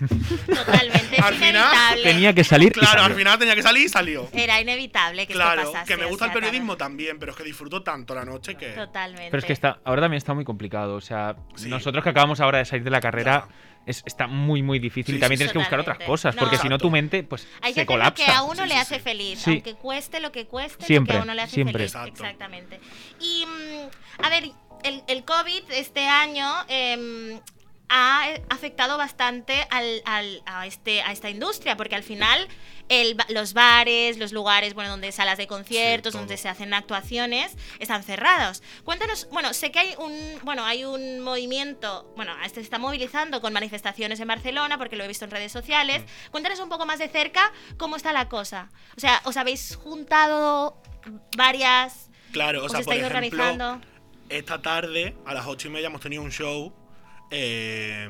Totalmente. Es Al final, inevitable. Tenía que salir. y claro, salió. al final tenía que salir y salió. Era inevitable que Claro, esto pasase. que me o gusta el periodismo claro. también, pero es que disfruto tanto la noche que. Totalmente. Pero es que está, ahora también está muy complicado. O sea, Sí. nosotros que acabamos ahora de salir de la carrera, es- está muy, muy difícil. Sí, y también sí, tienes que buscar otras cosas, No. porque si no tu mente pues Hay que se colapsa. que a uno Sí, le sí, hace sí. feliz, Sí. aunque cueste lo que cueste, Siempre, lo que a uno le hace siempre. feliz. Exacto. Exactamente. Y, mm, a ver, el, el COVID este año em, ha afectado bastante al, al- a, este, a esta industria, porque al final el los bares, los lugares, bueno, donde salas de conciertos, Sí, donde se hacen actuaciones, están cerrados. Cuéntanos, bueno, sé que hay un, bueno, hay un movimiento, bueno, se está movilizando con manifestaciones en Barcelona, porque lo he visto en redes sociales. Mm. Cuéntanos un poco más de cerca cómo está la cosa. O sea, ¿os habéis juntado varias? Claro, o ¿Os sea, por ejemplo, organizando? Esta tarde, a las ocho y media, hemos tenido un show eh,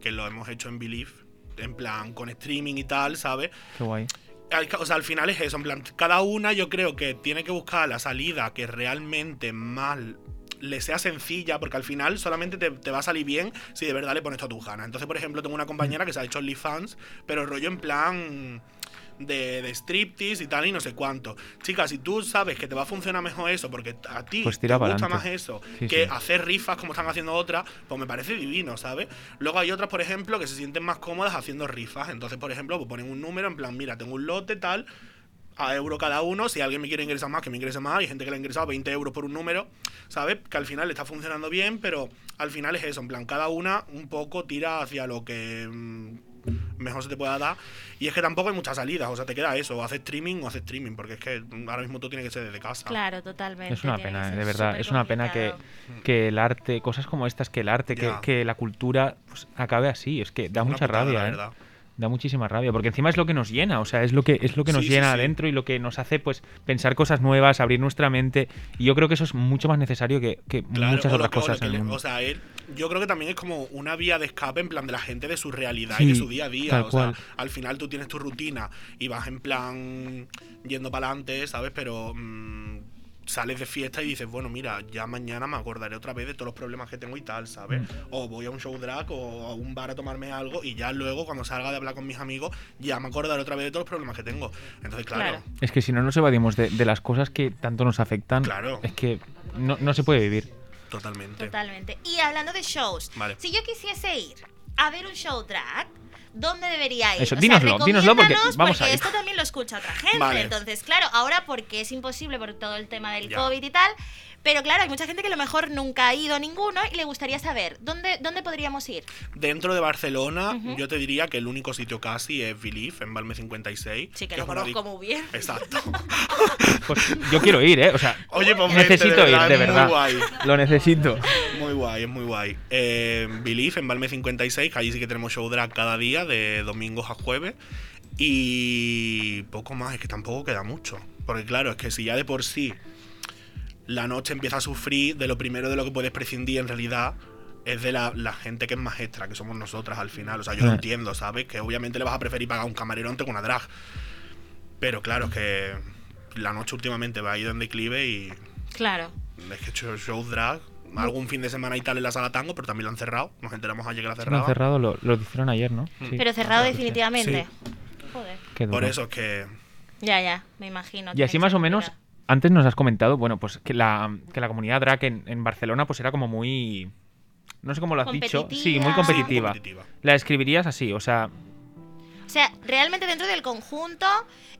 que lo hemos hecho en Believe, en plan con streaming y tal, ¿sabes? Qué guay. Al- O sea, al final es eso, en plan, cada una yo creo que tiene que buscar la salida que realmente más le sea sencilla, porque al final solamente te, te va a salir bien si de verdad le pones todas tus ganas. Entonces, por ejemplo, tengo una compañera que se ha hecho OnlyFans, pero rollo en plan de, de striptease y tal y no sé cuánto. Chicas, si tú sabes que te va a funcionar mejor eso, porque a ti Pues te gusta más eso Sí, que sí. hacer rifas como están haciendo otras, pues me parece divino, ¿sabes? Luego hay otras, por ejemplo, que se sienten más cómodas haciendo rifas. Entonces, por ejemplo, pues ponen un número en plan, mira, tengo un lote tal, a euro cada uno. Si alguien me quiere ingresar más, que me ingrese más. Hay gente que le ha ingresado 20 euros por un número, ¿sabes? Que al final le está funcionando bien, pero al final es eso. En plan, cada una un poco tira hacia lo que mm, mejor se te pueda dar. Y es que tampoco hay muchas salidas. O sea, te queda eso. O haces streaming o haces streaming. Porque es que ahora mismo todo tiene que ser desde casa. Claro, totalmente. Es una pena, de verdad. Es una pena que, que el arte, cosas como estas, que el arte, que, que la cultura pues, acabe así. Es que da Una mucha putada, rabia, la ¿eh? verdad. Da muchísima rabia, porque encima es lo que nos llena, o sea, es lo que es lo que nos Sí, sí, llena sí. adentro y lo que nos hace pues pensar cosas nuevas, abrir nuestra mente. Y yo creo que eso es mucho más necesario que, que Claro, muchas otras que- o lo cosas que en el le- mundo. O sea, él- yo creo que también es como una vía de escape en plan de la gente de su realidad Sí, y de su día a día. o sea, al final tú tienes tu rutina y vas en plan yendo para adelante, ¿sabes? Pero mm, sales de fiesta y dices, bueno, mira, ya mañana me acordaré otra vez de todos los problemas que tengo y tal, ¿sabes? Mm. O voy a un show drag o a un bar a tomarme algo y ya luego cuando salga de hablar con mis amigos ya me acordaré otra vez de todos los problemas que tengo. Entonces, claro. Claro. Es que si no nos evadimos de, de las cosas que tanto nos afectan, Claro. es que no, no se puede vivir. Totalmente. Totalmente. Y hablando de shows, Vale. si yo quisiese ir a ver un show drag, ¿dónde debería ir? Eso, dínoslo, dínoslo porque vamos a ir. esto también lo escucha otra gente. Vale. Entonces, claro, ahora porque es imposible por todo el tema del Ya. COVID y tal, pero claro, hay mucha gente que a lo mejor nunca ha ido a ninguno y le gustaría saber, ¿dónde, dónde podríamos ir? Dentro de Barcelona, yo te diría que el único sitio casi es Believe, en Balme 56. Sí, que lo conozco muy bien. Exacto. Pues yo quiero ir, ¿eh? O sea, Oye, pues vente, necesito ir, de verdad. Muy guay. Lo necesito. Muy guay, es muy guay. Eh, Believe, en Balme 56, que allí sí que tenemos show drag cada día, de domingos a jueves. Y poco más, es que tampoco queda mucho. Porque claro, es que si ya de por sí la noche empieza a sufrir, de lo primero de lo que puedes prescindir en realidad es de la, la gente que es más extra, que somos nosotras al final. O sea, yo lo Eh. entiendo, ¿sabes? Que obviamente le vas a preferir pagar un camarero antes que una drag. Pero claro, es que la noche últimamente va a ir en declive y Claro. es que he hecho show drag algún fin de semana y tal en la sala tango, pero también lo han cerrado. Nos enteramos ayer que la han cerrado. lo, lo hicieron ayer, ¿no? Mm. Sí. Pero cerrado sí. definitivamente. Joder. Qué Por eso es que Ya, ya, me imagino. Y así más o menos. Antes nos has comentado, bueno, pues que la, que la comunidad drag en, en Barcelona pues era como muy... No sé cómo lo has dicho. Sí, muy Competitiva. competitiva. Sí, competitiva. La describirías así, o sea, O sea, realmente dentro del conjunto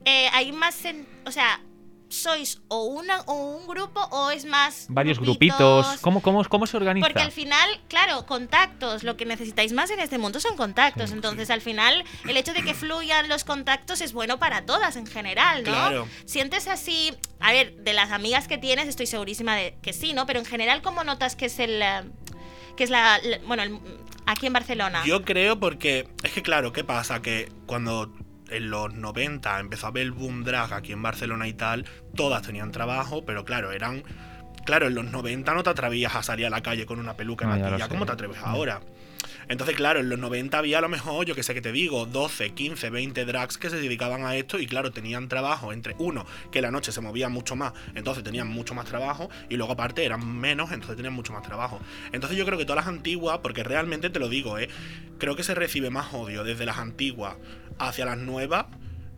eh, hay más... en- o sea, ¿sois o, una, o un grupo o es más... varios grupitos. ¿Cómo, cómo, ¿Cómo se organiza? Porque al final, claro, contactos, lo que necesitáis más en este mundo son contactos. Sí, Entonces, al final, el hecho de que fluyan los contactos es bueno para todas en general, ¿no? Claro. Sientes así, a ver, de las amigas que tienes, estoy segurísima de que sí, ¿no? Pero en general, ¿cómo notas que es el. eh, que es la. la- bueno, el- aquí en Barcelona? Yo creo porque es que claro, ¿qué pasa? Que cuando en los 90 empezó a haber el boom drag aquí en Barcelona y tal, todas tenían trabajo, pero claro, eran claro, en los 90 no te atrevías a salir a la calle con una peluca y lo maquilla, sé. ¿cómo te atreves ahora? Entonces, claro, en los 90 había a lo mejor, yo que sé que te digo, 12, 15, 20 drags que se dedicaban a esto y claro, tenían trabajo entre uno, que la noche se movía mucho más, entonces tenían mucho más trabajo y luego aparte eran menos, entonces tenían mucho más trabajo. Entonces yo creo que todas las antiguas, porque realmente te lo digo, ¿eh? creo que se recibe más odio desde las antiguas hacia las nuevas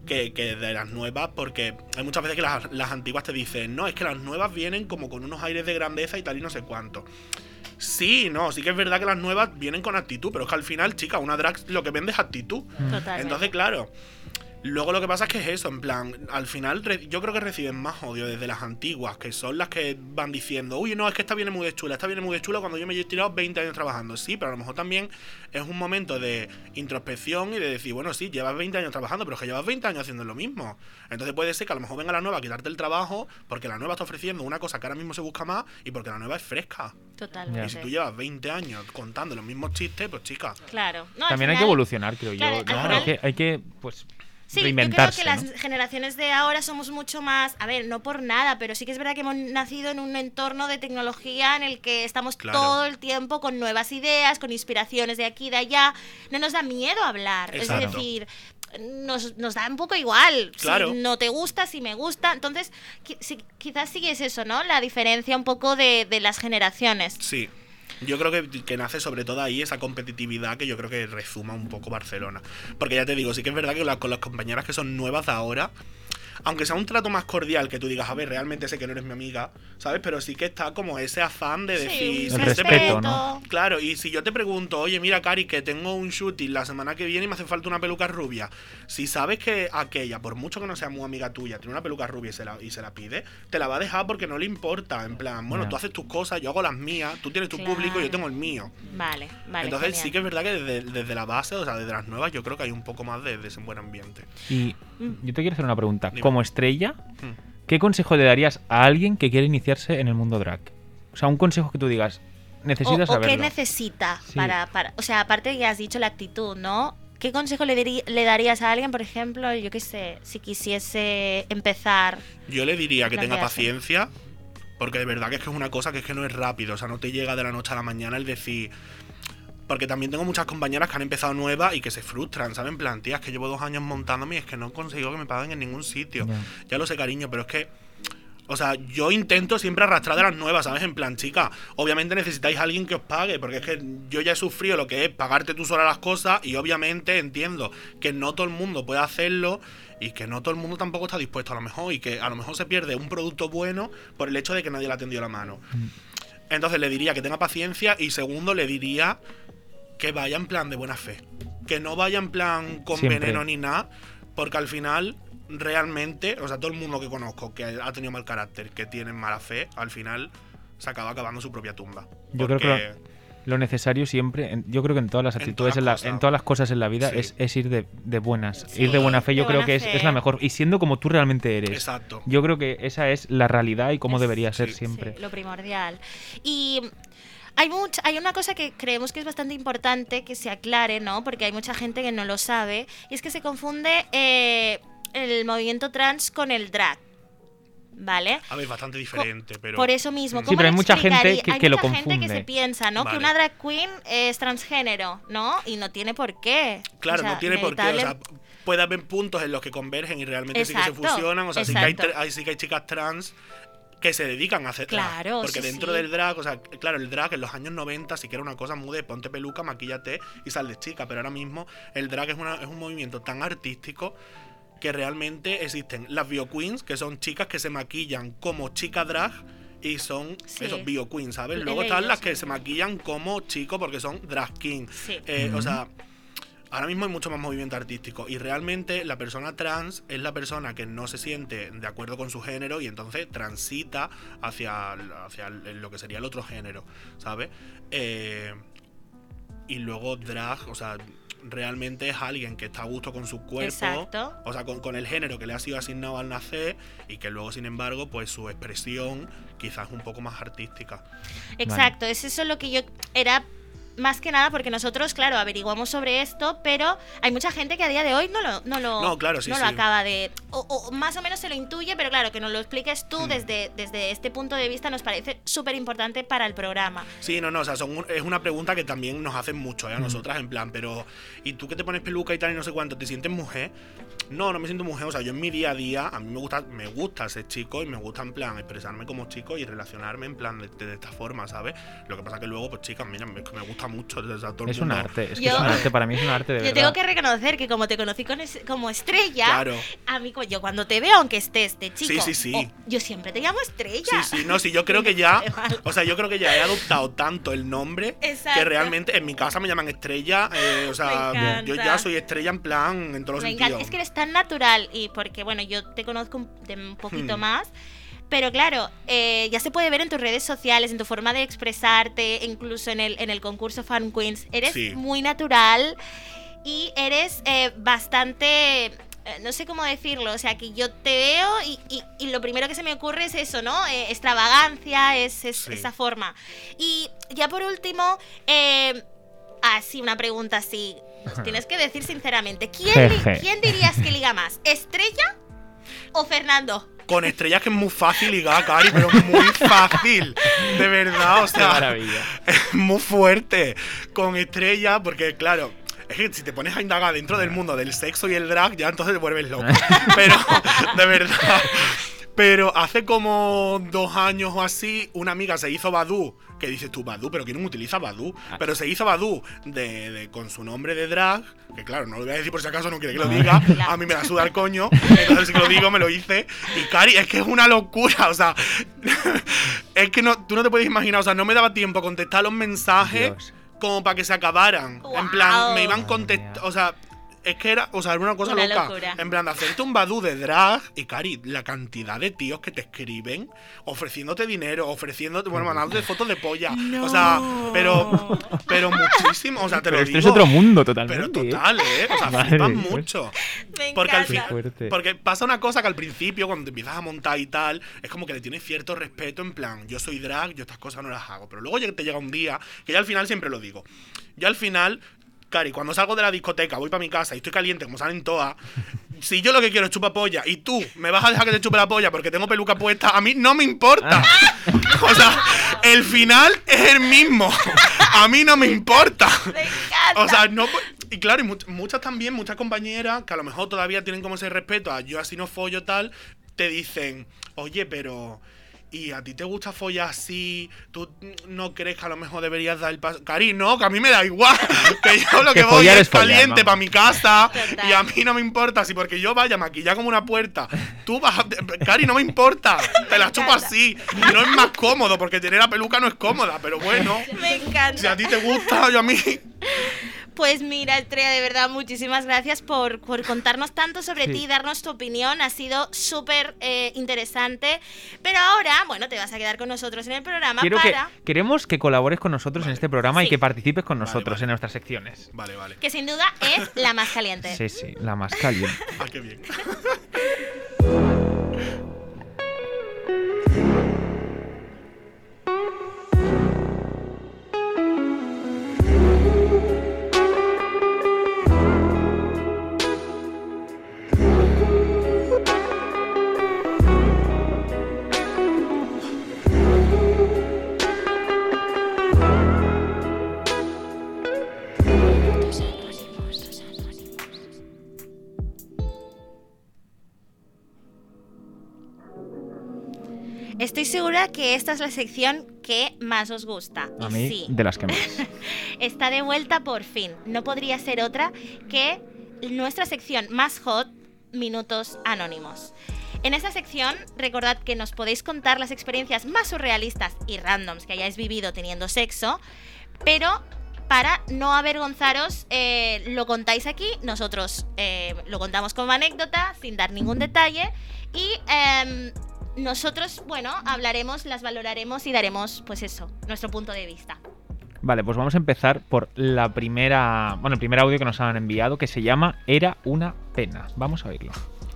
que, que, de las nuevas, porque hay muchas veces que las, las, antiguas te dicen, no, es que las nuevas vienen como con unos aires de grandeza y tal y no sé cuánto. Sí, no, sí que es verdad que las nuevas vienen con actitud, pero es que al final, chica, una drag lo que vende es actitud. Totalmente. Entonces, claro, Luego lo que pasa es que es eso, en plan, al final yo creo que reciben más odio desde las antiguas, que son las que van diciendo, uy, no, es que esta viene muy de chula, esta viene muy de chula cuando yo me he tirado 20 años trabajando. Sí, pero a lo mejor también es un momento de introspección y de decir, bueno, sí, llevas 20 años trabajando, pero es que llevas 20 años haciendo lo mismo. Entonces puede ser que a lo mejor venga la nueva a quitarte el trabajo porque la nueva está ofreciendo una cosa que ahora mismo se busca más y porque la nueva es fresca. Totalmente. Y si tú llevas 20 años contando los mismos chistes, pues chica. Claro. No, también hay que evolucionar, creo claro, yo. ¿no? hay, que, hay que, pues Sí, yo creo que las generaciones de ahora somos mucho más, a ver, no por nada, pero sí que es verdad que hemos nacido en un entorno de tecnología en el que estamos claro. todo el tiempo con nuevas ideas, con inspiraciones de aquí y de allá. No nos da miedo hablar, Exacto. es decir, nos, nos, da un poco igual. Claro. Si no te gusta, si me gusta. Entonces, qui quizás sí es eso, ¿no? La diferencia un poco de, de las generaciones. Sí. Yo creo que, que, nace sobre todo ahí esa competitividad que yo creo que resuma un poco Barcelona. Porque ya te digo, sí que es verdad que la, con las compañeras que son nuevas ahora, aunque sea un trato más cordial, que tú digas, a ver, realmente sé que no eres mi amiga, ¿sabes? Pero sí que está como ese afán de decir... Sí, el respeto, ¿no? Claro, y si yo te pregunto, oye, mira, Cari, que tengo un shooting la semana que viene y me hace falta una peluca rubia, si sabes que aquella, por mucho que no sea muy amiga tuya, tiene una peluca rubia y se la, y se la pide, te la va a dejar porque no le importa. En plan, bueno, No. tú haces tus cosas, yo hago las mías, tú tienes tu Claro. público y yo tengo el mío. Vale, vale. Entonces genial. sí que es verdad que desde, desde la base, o sea, desde las nuevas, yo creo que hay un poco más de, de ese buen ambiente. Y yo te quiero hacer una pregunta. Dime. Como estrella, Hmm. ¿qué consejo le darías a alguien que quiere iniciarse en el mundo drag? O sea, un consejo que tú digas, necesitas o, qué necesita Sí. para, para. O sea, aparte que has dicho la actitud, ¿no? ¿Qué consejo le, le darías a alguien, por ejemplo, yo qué sé, si quisiese empezar? Yo le diría que tenga paciencia, porque de verdad que es que es una cosa que es que no es rápido, o sea, no te llega de la noche a la mañana el decir... Porque también tengo muchas compañeras que han empezado nuevas y que se frustran, ¿saben? En plan, tías, que llevo dos años montándome y es que no consigo que me paguen en ningún sitio. Ya. Ya lo sé, cariño, pero es que... O sea, yo intento siempre arrastrar de las nuevas, ¿sabes? En plan, chica, obviamente necesitáis a alguien que os pague, porque es que yo ya he sufrido lo que es pagarte tú sola las cosas y obviamente entiendo que no todo el mundo puede hacerlo y que no todo el mundo tampoco está dispuesto a lo mejor y que a lo mejor se pierde un producto bueno por el hecho de que nadie le ha tendido la mano. Entonces le diría que tenga paciencia y segundo le diría que vaya en plan de buena fe. Que no vaya en plan con Siempre. veneno ni nada, porque al final realmente, o sea, todo el mundo que conozco que ha tenido mal carácter, que tiene mala fe, al final se acaba acabando su propia tumba. Yo creo que Lo necesario siempre, en- yo creo que en todas las En actitudes, todas en, la- las cosas. en todas las cosas en la vida, Sí. es, es ir de, de buenas. Sí, ir de buena fe, yo de creo que es, la mejor. Y siendo como tú realmente eres. Exacto. Yo creo que esa es la realidad y cómo Es- debería ser sí. siempre. Sí, lo primordial. Y hay, mucha, hay una cosa que creemos que es bastante importante que se aclare, ¿no? Porque hay mucha gente que no lo sabe. Y es que se confunde eh, el movimiento trans con el drag. ¿Vale? A ver, bastante diferente, pero. Por eso mismo. Sí, ¿cómo pero lo hay mucha gente explicaría? que- Hay que lo mucha gente que se piensa, ¿no? Que una drag queen es transgénero, ¿no? Y no tiene por qué. Claro, O sea, no tiene por qué. O sea, puede haber puntos en los que convergen y realmente sí que se fusionan. O sea, sí que, hay- sí que hay chicas trans que se dedican a hacer drag. Claro, Porque sí, dentro sí. del drag, o sea, claro, el drag en los años 90 sí que era una cosa muy de ponte peluca, maquíllate y sal de chica. Pero ahora mismo el drag es, una- es un movimiento tan artístico que realmente existen las bio queens, que son chicas que se maquillan como chica drag y son Sí. esos bio queens, ¿sabes? Luego están las que se maquillan como chicos porque son drag king. Sí. Eh. O sea, ahora mismo hay mucho más movimiento artístico y realmente la persona trans es la persona que no se siente de acuerdo con su género y entonces transita hacia, hacia lo que sería el otro género, ¿sabes? Eh, y luego drag, o sea, realmente es alguien que está a gusto con su cuerpo, Exacto. o sea, con, con el género que le ha sido asignado al nacer y que luego, sin embargo, pues su expresión quizás es un poco más artística. Exacto, es eso lo que yo era más que nada porque nosotros, claro, averiguamos sobre esto, pero hay mucha gente que a día de hoy no lo, no lo, No, claro, sí, no sí. lo acaba de... O, o más o menos se lo intuye, pero claro, que nos lo expliques tú Mm. desde, desde este punto de vista nos parece súper importante para el programa. Sí, no, no, o sea, son un- es una pregunta que también nos hacen mucho ¿eh? a nosotras, en plan, pero ¿y tú que te pones peluca y tal y no sé cuánto? ¿Te sientes mujer? No, no me siento mujer, o sea, yo en mi día a día, a mí me gusta, me gusta ser chico y me gusta en plan expresarme como chico y relacionarme en plan de, de esta forma, ¿sabes? Lo que pasa que luego, pues chicas, mira, me, me gusta mucho, o sea, todo el Es un arte, es que es un arte, para mí es un arte de Yo verdad. tengo que reconocer que como te conocí con es- como estrella, Claro. a mí, yo cuando te veo, aunque estés de chico, Sí, sí, sí. oh, yo siempre te llamo estrella. Sí, sí, no, sí, yo creo que ya, o sea, yo creo que ya he adoptado tanto el nombre Exacto. que realmente en mi casa me llaman estrella, eh, o sea, yo ya soy estrella en plan, en todos los Me encanta. sentidos. Es que tan natural y porque, bueno, yo te conozco un, de un poquito Hmm. más. Pero claro, eh, ya se puede ver en tus redes sociales, en tu forma de expresarte, incluso en el, en el concurso Fan Queens. Eres Sí. muy natural y eres eh, bastante... eh, No sé cómo decirlo, o sea, que yo te veo y, y- y lo primero que se me ocurre es eso, ¿no? Eh, extravagancia, es, es Sí. esa forma. Y ya por último, eh, así, una pregunta así, tienes que decir sinceramente, ¿quién, Jeje. ¿quién dirías que liga más? ¿Estrella o Fernando? Con estrellas que es muy fácil ligar, Cari, pero muy fácil. De verdad, o Qué sea, maravilla. es muy fuerte. Con estrellas, porque claro, es que si te pones a indagar dentro del mundo del sexo y el drag, ya entonces te vuelves loco. Pero, de verdad. Pero hace como dos años o así, una amiga se hizo Badu. Que dices tú, Badu, pero ¿quién utiliza Badu? Pero se hizo Badu de, de- con su nombre de drag. Que claro, no lo voy a decir por si acaso no quiere que lo diga. A mí me la suda el coño. Entonces, si lo digo, me lo hice. Y Cari, es que es una locura. O sea, es que no, tú no te puedes imaginar. O sea, no me daba tiempo a contestar los mensajes Dios. como para que se acabaran. En plan, me iban contestando. O sea, es que era, o sea, era una cosa Una loca. locura. En plan, de hacerte un badú de drag y Cari, la cantidad de tíos que te escriben ofreciéndote dinero, ofreciéndote, bueno, mandándote fotos de polla. O sea, pero, pero muchísimo. O sea, te Pero lo esto digo. es otro mundo totalmente. Pero total, ¿eh? O sea, Madre flipan mucho. Me Porque al final. fuerte. Porque pasa una cosa que al principio, cuando te empiezas a montar y tal, es como que le tienes cierto respeto, en plan, yo soy drag, yo estas cosas no las hago. Pero luego te llega un día, que ya al final siempre lo digo. Yo al final, Cari, cuando salgo de la discoteca, voy para mi casa y estoy caliente, como salen todas. Si yo lo que quiero es chupar polla y tú me vas a dejar que te chupe la polla porque tengo peluca puesta, a mí no me importa. O sea, el final es el mismo. A mí no me importa. Me encanta. O sea, no. Y claro, y much- muchas también, muchas compañeras que a lo mejor todavía tienen como ese respeto a yo así no follo tal, te dicen, oye, pero. ¿Y a ti te gusta follar así? ¿Tú no crees que a lo mejor deberías dar el paso? Cari, no, que a mí me da igual. Que yo lo que, Que voy es caliente para mi casa. Total. Y a mí no me importa. Si porque yo vaya maquillada como una puerta, tú vas. a- Cari, no me importa. Te la chupo así. Y no es más cómodo, porque tener la peluca no es cómoda. Pero bueno. Me encanta. Si a ti te gusta, yo a mí. Pues mira, Estrella, de verdad, muchísimas gracias por, por contarnos tanto sobre Sí. ti y darnos tu opinión. Ha sido súper eh, interesante. Pero ahora, bueno, te vas a quedar con nosotros en el programa Quiero que, para queremos que colabores con nosotros en este programa y que participes con nosotros vale. en nuestras secciones. Vale, vale. que sin duda es la más caliente. Sí, sí, la más caliente. Ah, qué bien. segura que esta es la sección que más os gusta. A mí, sí, de las que más. está de vuelta por fin. No podría ser otra que nuestra sección más hot, Minutos Anónimos. En esta sección, recordad que nos podéis contar las experiencias más surrealistas y randoms que hayáis vivido teniendo sexo, pero para no avergonzaros, eh, lo contáis aquí, nosotros eh, lo contamos como anécdota, sin dar ningún detalle, y em, nosotros, bueno, hablaremos, las valoraremos y daremos, pues eso, nuestro punto de vista. Vale, pues vamos a empezar por la primera, bueno, el primer audio que nos han enviado que se llama Era una pena. Vamos a oírlo.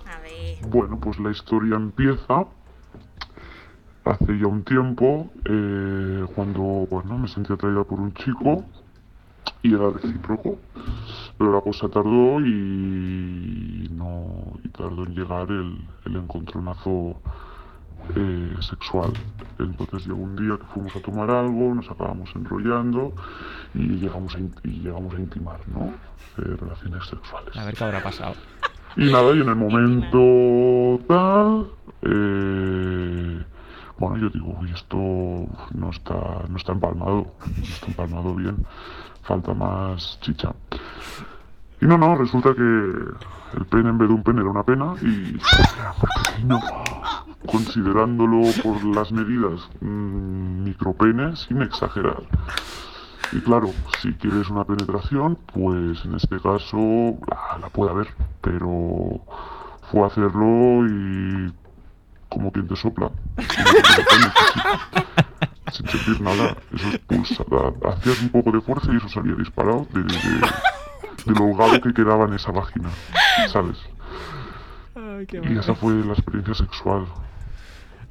A ver. Bueno, pues la historia empieza hace ya un tiempo, eh, cuando bueno, me sentí atraída por un chico y era recíproco. Pero la cosa tardó y no y tardó en llegar el, el encontronazo eh, sexual. Entonces llegó un día que fuimos a tomar algo, nos acabamos enrollando y llegamos a, y llegamos a intimar, ¿no? Eh, relaciones sexuales. A ver qué habrá pasado. Y nada, y en el momento tal, eh, bueno, yo digo, uy, esto no está, no está empalmado, no está empalmado bien, falta más chicha. Y no, no, resulta que el pene en vez de un pene era una pena y era muy pequeño, considerándolo por las medidas mm, micropene sin exagerar. Y claro, si quieres una penetración, pues en este caso la, la puede haber, pero fue a hacerlo y como quien te sopla. sin sentir nada, eso es pulsada. Hacías un poco de fuerza y eso salía disparado de, de, de lo holgado que quedaba en esa vagina, ¿sabes? Y esa fue la experiencia sexual.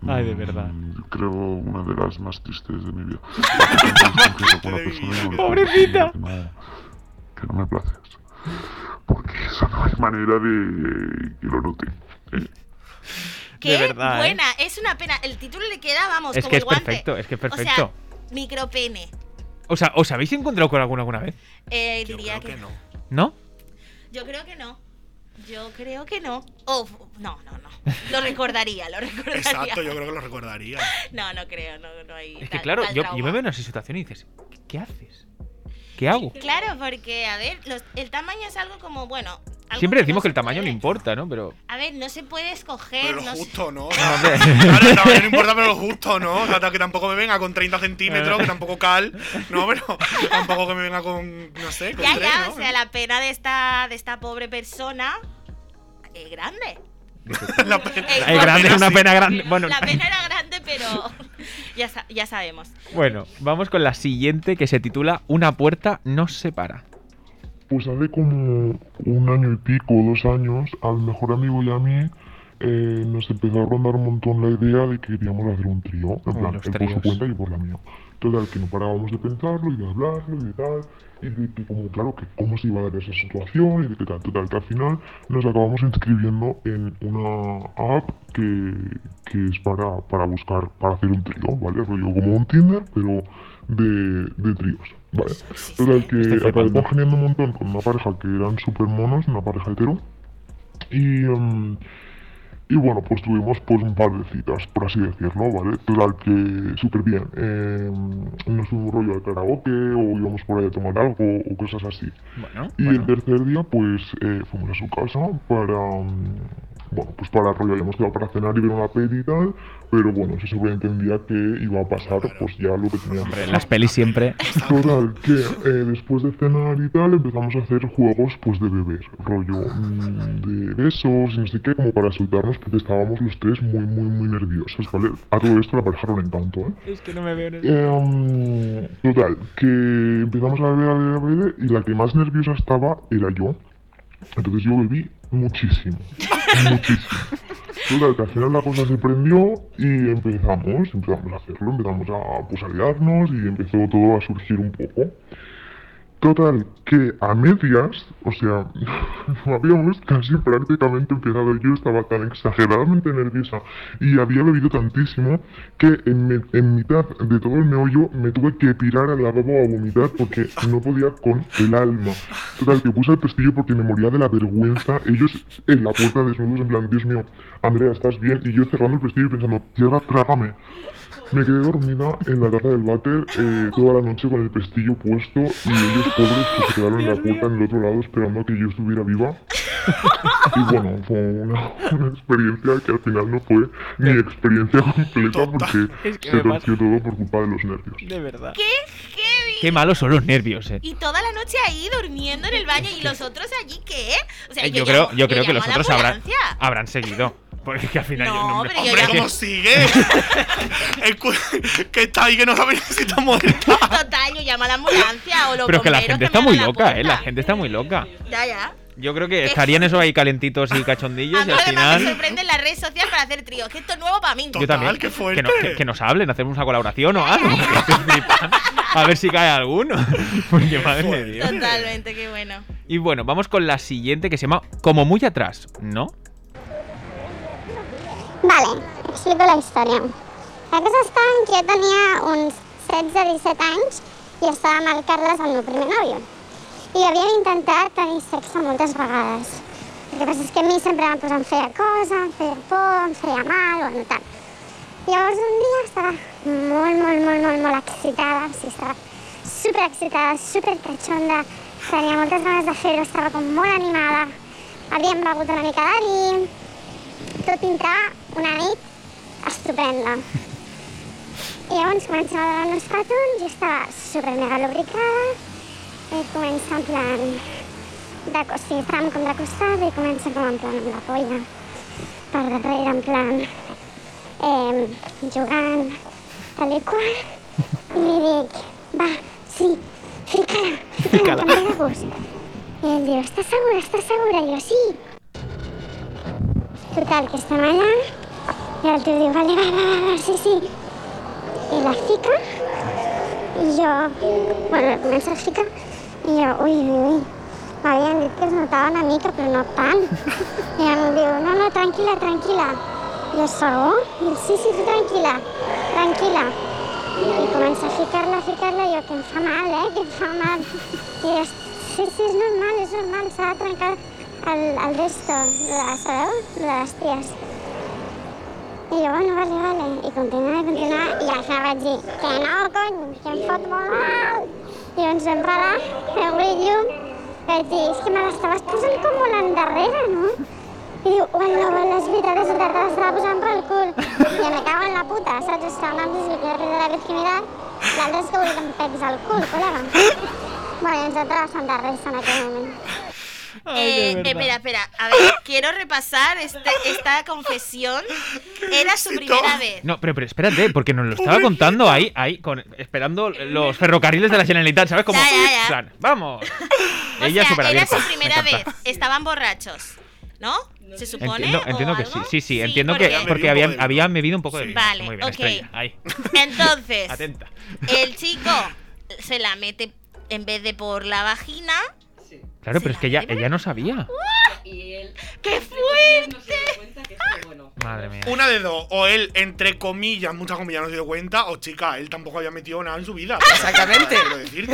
Ay, de verdad. Mm, Creo una de las más tristes de mi vida. Pobrecita. Que no, me places. Porque eso no hay manera de que lo note. Eh, Qué verdad, ¿eh? buena, es una pena. El título le queda, vamos, Es como que el es guante. perfecto, es que es O sea, perfecto. micropene. O sea, ¿os habéis encontrado con alguna alguna vez? Eh, Yo diría creo que, que no. ¿No? Yo creo que no. Yo creo que no. Oh, no, no, no. Lo recordaría, lo recordaría. Exacto, yo creo que lo recordaría. No, no creo, no, no hay. Es que tal- claro, tal yo, yo me veo en esa situación y dices, ¿qué, qué haces? ¿Qué hago? Claro, porque, a ver, los- el tamaño es algo como, bueno. algo Siempre decimos no que el tamaño no importa, ¿no? Pero. A ver, no se puede escoger. Pero lo no se- justo, ¿no? Claro, el tamaño no importa, pero lo justo, ¿no? O sea, que tampoco me venga con 30 centímetros, que tampoco cal, ¿no? Pero tampoco que me venga con, no sé, con Ya, 3, ya, ¿no? o sea, la pena de esta, de esta pobre persona es grande. La pena- Es Es grande, pena una sí. pena grande. Bueno, La pena era grande, pero ya, sa- ya sabemos. bueno, vamos con la siguiente que se titula Una puerta nos separa. Pues hace como un año y pico, dos años, al mejor amigo y a mí eh, nos empezó a rondar un montón la idea de que queríamos hacer un trío. En plan, él por su cuenta y por la mía. Total, que no parábamos de pensarlo y de hablarlo y de tal. Y de que, como, claro, que cómo se iba a dar esa situación y de que tal. Total, que al final nos acabamos inscribiendo en una app que, que es para, para buscar, para hacer un trío, ¿vale? Rollo como un Tinder, pero de, de tríos, ¿vale? Total, que flipando. congeniando un montón con una pareja que eran súper monos, una pareja hetero. Y, em, y bueno, pues tuvimos pues un par de citas, por así decirlo, ¿vale? Total, que súper bien. Em, nos fuimos rollo al karaoke o íbamos por ahí a tomar algo o cosas así. Bueno, Y bueno. el tercer día, pues eh, fuimos a su casa para. Bueno, pues para rollo, habíamos quedado para cenar y ver una peli y tal, pero bueno, se sobreentendía que iba a pasar, pues ya lo que teníamos. Hombre, en las pelis siempre. Total, que eh, después de cenar y tal empezamos a hacer juegos pues de beber, rollo mm, de besos y no sé qué, como para soltarnos porque estábamos los tres muy, muy, muy nerviosos, ¿vale? A todo esto la pareja no le encantó, ¿eh? Es que no me veo en Eh, um, total, que empezamos a beber, a beber, a beber y la que más nerviosa estaba era yo. Entonces yo bebí muchísimo, muchísimo. Total, que al final la cosa se prendió y empezamos, empezamos a hacerlo, empezamos a, pues, a liarnos y empezó todo a surgir un poco. Total, que a medias, o sea, habíamos casi prácticamente empezado. Yo estaba tan exageradamente nerviosa y había bebido tantísimo que en, me- en mitad de todo el meollo me tuve que pirar al lavabo a vomitar porque no podía con el alma. Total, que puse el pestillo porque me moría de la vergüenza. Ellos en la puerta desnudos, en plan, Dios mío, Andrea, ¿estás bien? Y yo cerrando el pestillo y pensando, tierra, trágame. Me quedé dormida en la taza del váter eh, toda la noche con el pestillo puesto y ellos pobres pues, se quedaron en la puerta en el otro lado esperando a que yo estuviera viva. Y bueno, fue una, una experiencia que al final no fue mi experiencia completa porque Es que se torció todo por culpa de los nervios. De verdad. ¡Qué heavy! Qué malos son los nervios, eh. Y toda la noche ahí durmiendo en el baño y los otros allí, ¿qué? O sea, Eh, Yo creo, llamo- yo creo que los otros habrán, habrán seguido. Porque es que al final No, yo no me- pero yo Hombre, ¿cómo sigue? Que está ahí que no sabe si está muerta. Total, yo llamo a la ambulancia o los Pero que la gente está muy loca, eh. La gente está muy loca. Ya, ya. Yo creo que estarían eso ahí calentitos y cachondillos A y mí al además me final. sorprende la red social para hacer tríos, que esto es nuevo para mí. Yo Total, también. qué fuerte. Que, no- que- que nos hablen, hacemos una colaboración o algo. A ver si cae alguno. Porque madre de. Dios. Totalmente, qué bueno. Y bueno, vamos con la siguiente que se llama Como muy atrás, ¿no? Vale, explico la història. Està en que jo tenia uns 16-17 anys i estava amb el Carles, el meu primer nòvio. I havíem intentat tenir sexe moltes vegades. El que passa és que a mi sempre em, pues, em feia cosa, em feia por, em feia mal, bueno, tal. Llavors un dia estava molt, molt, molt, molt, molt excitada, o sigui, estava super excitada, super cachonda, tenia moltes ganes de fer-ho, estava com molt animada, havíem begut una mica de vi, tot dintre una nit estupenda. I llavors comencem a donar uns petons, jo estava super mega lubricada, i comença en plan... De, o sigui, estàvem com de costat i comença com en plan amb la polla per darrere, en plan... Eh, jugant, tal i qual, i li dic, va, sí, fica-la, fica-la, que em de gust. I ell diu, estàs segura, estàs segura? I jo, sí. Total, que estem allà i el tio diu, vale, va, va, va, sí, sí. I la fica i jo, bueno, comença a ficar i jo, ui, ui, ui. M'havien dit que es notava una mica, però no tant. I em diu, no, no, tranquil·la, tranquil·la. I jo, segur? I sí, sí, tu tranquil·la, tranquil·la. I comença a ficar-la, a ficar-la, i jo, que em fa mal, eh, que em fa mal. I jo, sí, sí, és normal, és normal, s'ha de trencar el, el de, sabeu? Lo de les ties. I jo, bueno, vale, vale. I continuava, continuava, i al final vaig dir, que no, cony, que em fot molt mal. I ens vam parar, el brillo, vaig dir, és que me l'estaves posant com molt endarrere, no? I diu, uala, uala, és veritat, és veritat, te l'estava posant pel cul. I me cago en la puta, saps? Estava una bicicleta de la virginitat, l'altre és que volia que em peguis el cul, col·lega. Bueno, i ens va trobar Santa Resta en aquell moment. Eh, espera, espera. A ver, quiero repasar este- esta confesión. Era su primera vez. No, pero, pero espérate, porque nos lo estaba contando ahí, ahí, con, esperando los ferrocarriles de la Generalitat, ¿sabes? Como, Ya, ya, ya. plan, vamos. O Ella sea, era abierta. su primera me vez. Estaban borrachos, ¿no? ¿Se supone? Entiendo, o que sí, algo? sí, sí, entiendo porque- que porque bebido un habían, poco de vino. habían bebido un poco de vino. Vale, Muy bien, estrella, ahí. Entonces, Atenta. el chico se la mete en vez de por la vagina. Claro, pero es que ella, ella no sabía. Y él ¡Qué no fuerte! se dio cuenta que esto, bueno. Madre mía. Una de dos, o él, entre comillas, muchas comillas, no se dio cuenta, o chica, él tampoco había metido nada en su vida. Exactamente.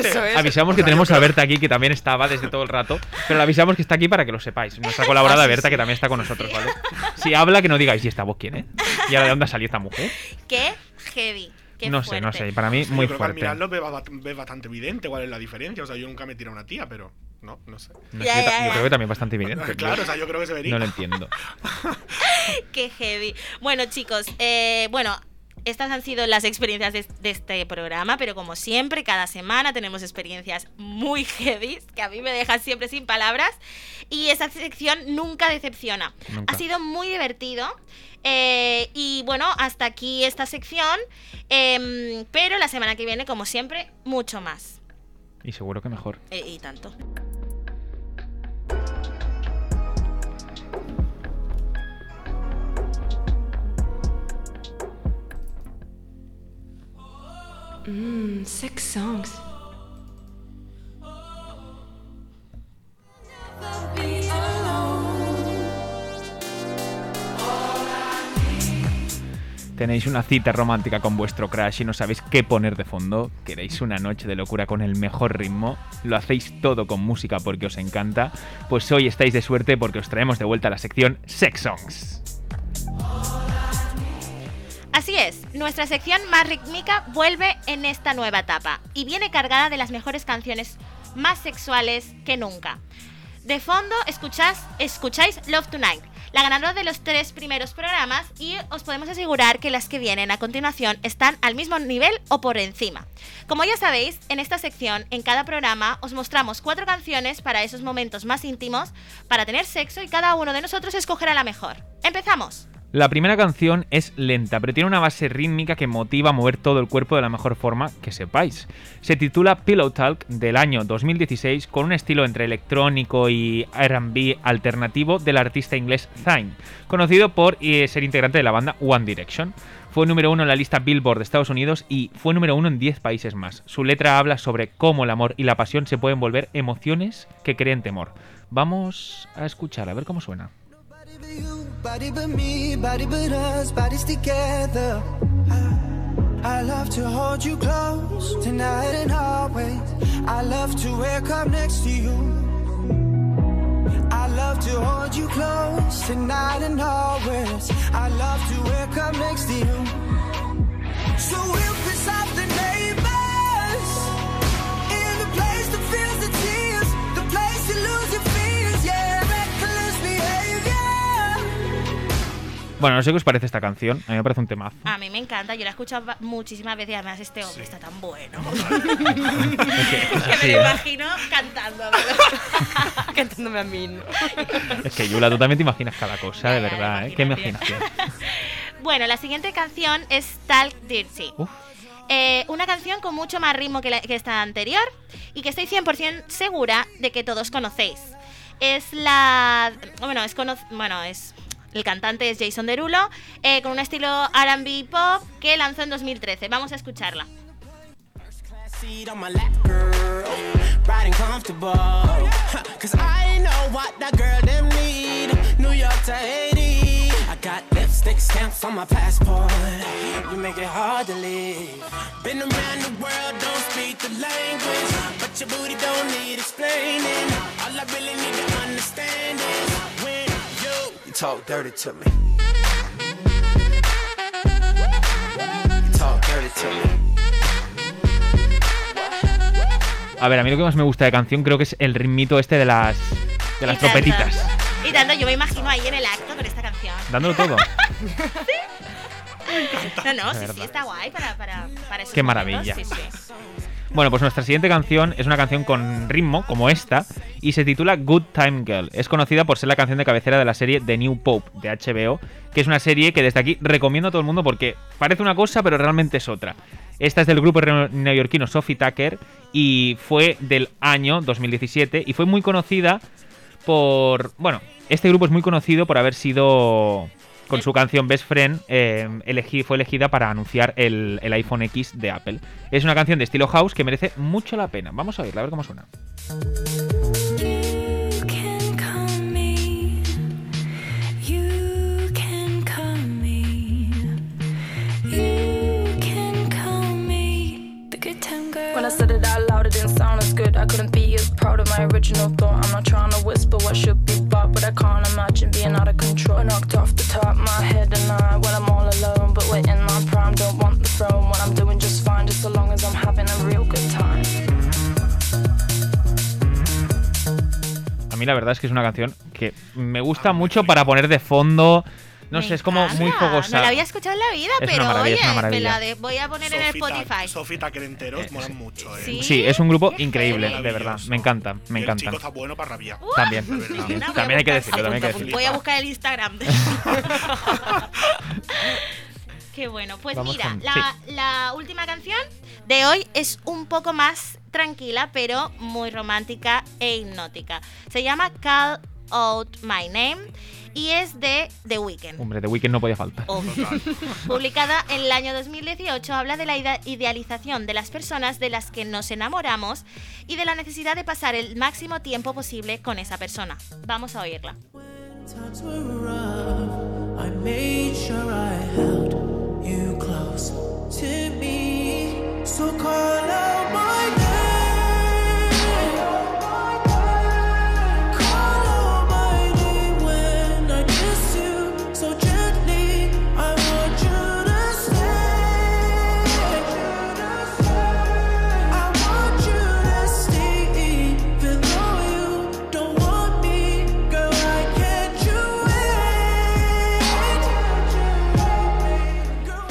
Eso es. Avisamos que tenemos a Berta aquí, que también estaba desde todo el rato. Pero le avisamos que está aquí para que lo sepáis. Nuestra colaboradora Berta, que también está con nosotros, ¿vale? Si habla, que no digáis, ¿y esta voz quién es? ¿Y ahora de dónde salió esta mujer? ¡Qué heavy! Qué no sé, no fuerte. sé. Para mí, Sí, muy yo creo que al fuerte. mirarlo ves, ves bastante evidente cuál es la diferencia. O sea, yo nunca me he tirado a una tía, pero no, no sé. No Ya, yo, ya, yo ya. creo que también bastante evidente. claro, o sea, yo creo que se vería. no lo entiendo. Qué heavy. Bueno, chicos, eh, bueno, estas han sido las experiencias de, de este programa, pero como siempre, cada semana tenemos experiencias muy heavy que a mí me dejan siempre sin palabras. Y esta sección nunca decepciona. Nunca. Ha sido muy divertido. eh, y bueno, hasta aquí esta sección. em, pero la semana que viene, como siempre, mucho más. Y seguro que mejor. Eh, y tanto. Mmm, sex songs. Tenéis una cita romántica con vuestro crush y no sabéis qué poner de fondo. Queréis una noche de locura con el mejor ritmo. Lo hacéis todo con música porque os encanta. Pues hoy estáis de suerte porque os traemos de vuelta la sección Sex Songs. Así es, nuestra sección más rítmica vuelve en esta nueva etapa y viene cargada de las mejores canciones más sexuales que nunca. De fondo escuchás, escucháis Love Tonight, la ganadora de los tres primeros programas y os podemos asegurar que las que vienen a continuación están al mismo nivel o por encima. Como ya sabéis, en esta sección, en cada programa, os mostramos cuatro canciones para esos momentos más íntimos, para tener sexo y cada uno de nosotros escogerá la mejor. ¡Empezamos! La primera canción es lenta, pero tiene una base rítmica que motiva a mover todo el cuerpo de la mejor forma que sepáis. Se titula Pillow Talk del año 2016 con un estilo entre electrónico y RB alternativo del artista inglés Zayn, conocido por eh, ser integrante de la banda One Direction. Fue número uno en la lista Billboard de Estados Unidos y fue número uno en 10 países más. Su letra habla sobre cómo el amor y la pasión se pueden volver emociones que creen temor. Vamos a escuchar, a ver cómo suena. Body but me, body but us, bodies together. I, I love to hold you close tonight and always. I love to wake up next to you. I love to hold you close tonight and always. I love to wake up next to you. So we'll piss off the neighbors Bueno, no sé qué os parece esta canción, a mí me parece un temazo. A mí me encanta, yo la he escuchado muchísimas veces y además este hombre está tan bueno. Es que- me sí, lo imagino cantando. Cantándome a mí. ¿no? es que Yula, tú también te imaginas cada cosa, de verdad, ¿eh? Qué imaginación. imaginación. bueno, la siguiente canción es Talk Dirty. Uf. Eh, una canción con mucho más ritmo que, la- que esta anterior y que estoy 100% segura de que todos conocéis. Es la... Bueno, es, cono- bueno, es el cantante es Jason Derulo, eh, con un estilo RB pop que lanzó en 2013. Vamos a escucharla. lipstick stamps on my passport. You make it hard to leave. Been around the world, don't speak the language. But your booty don't need explaining. All I really need to understand is talk dirty to me. You talk dirty to me. A ver, a mí lo que más me gusta de canción creo que es el ritmito este de las, de las Y tanto. trompetitas. Y tanto, yo me imagino ahí en el acto con esta canción. Dándolo todo. No, no, sí, sí, está guay para, para, para esos Qué momentos, maravilla. sí, sí. Bueno, pues nuestra siguiente canción es una canción con ritmo, como esta, y se titula Good Time Girl. Es conocida por ser la canción de cabecera de la serie The New Pope de HBO, que es una serie que desde aquí recomiendo a todo el mundo porque parece una cosa, pero realmente es otra. Esta es del grupo neoyorquino Sophie Tucker y fue del año 2017 y fue muy conocida por... Bueno, este grupo es muy conocido por haber sido... Con su canción Best Friend eh, elegí- fue elegida para anunciar el, el iPhone X de Apple. Es una canción de estilo house que merece mucho la pena. Vamos a oírla, a ver cómo suena. You can call me. You can call me. You can call me the good time girl. When I said it out loud, it didn't sound as good. I couldn't be as proud of my original thought. I'm not trying to whisper what should be bought, but I can't imagine being out of control. Knocked off the top my head and I, when I'm all alone, but we're in my prime. Don't want the throne. What I'm doing just fine, just so long as I'm having a real good time. A mí la verdad es que es una canción que me gusta mucho para poner de fondo. No Me sé, es como muy encanta. fogosa. No la había escuchado en la vida, Es una pero oye, una me maravilla. la de- voy a poner en el Spotify. Sofi Taquerenteros molan mucho, eh. Sí. Sí, es un grupo Qué increíble, de verdad. Me encanta, me Y el encanta. chico está bueno para rabiar. Verdad. también, también hay que decirlo, también hay que decirlo. Voy a buscar el Instagram. de- Qué bueno. Pues Vamos mira, con- la, la última canción de hoy es un poco más tranquila, pero muy romántica e hipnótica. Se llama Call Out My Name y es de The Weeknd. Hombre, The Weeknd no podía faltar. Obvio. Publicada en el año 2018, habla de la ide- idealización de las personas de las que nos enamoramos y de la necesidad de pasar el máximo tiempo posible con esa persona. Vamos a oírla. So call out my name.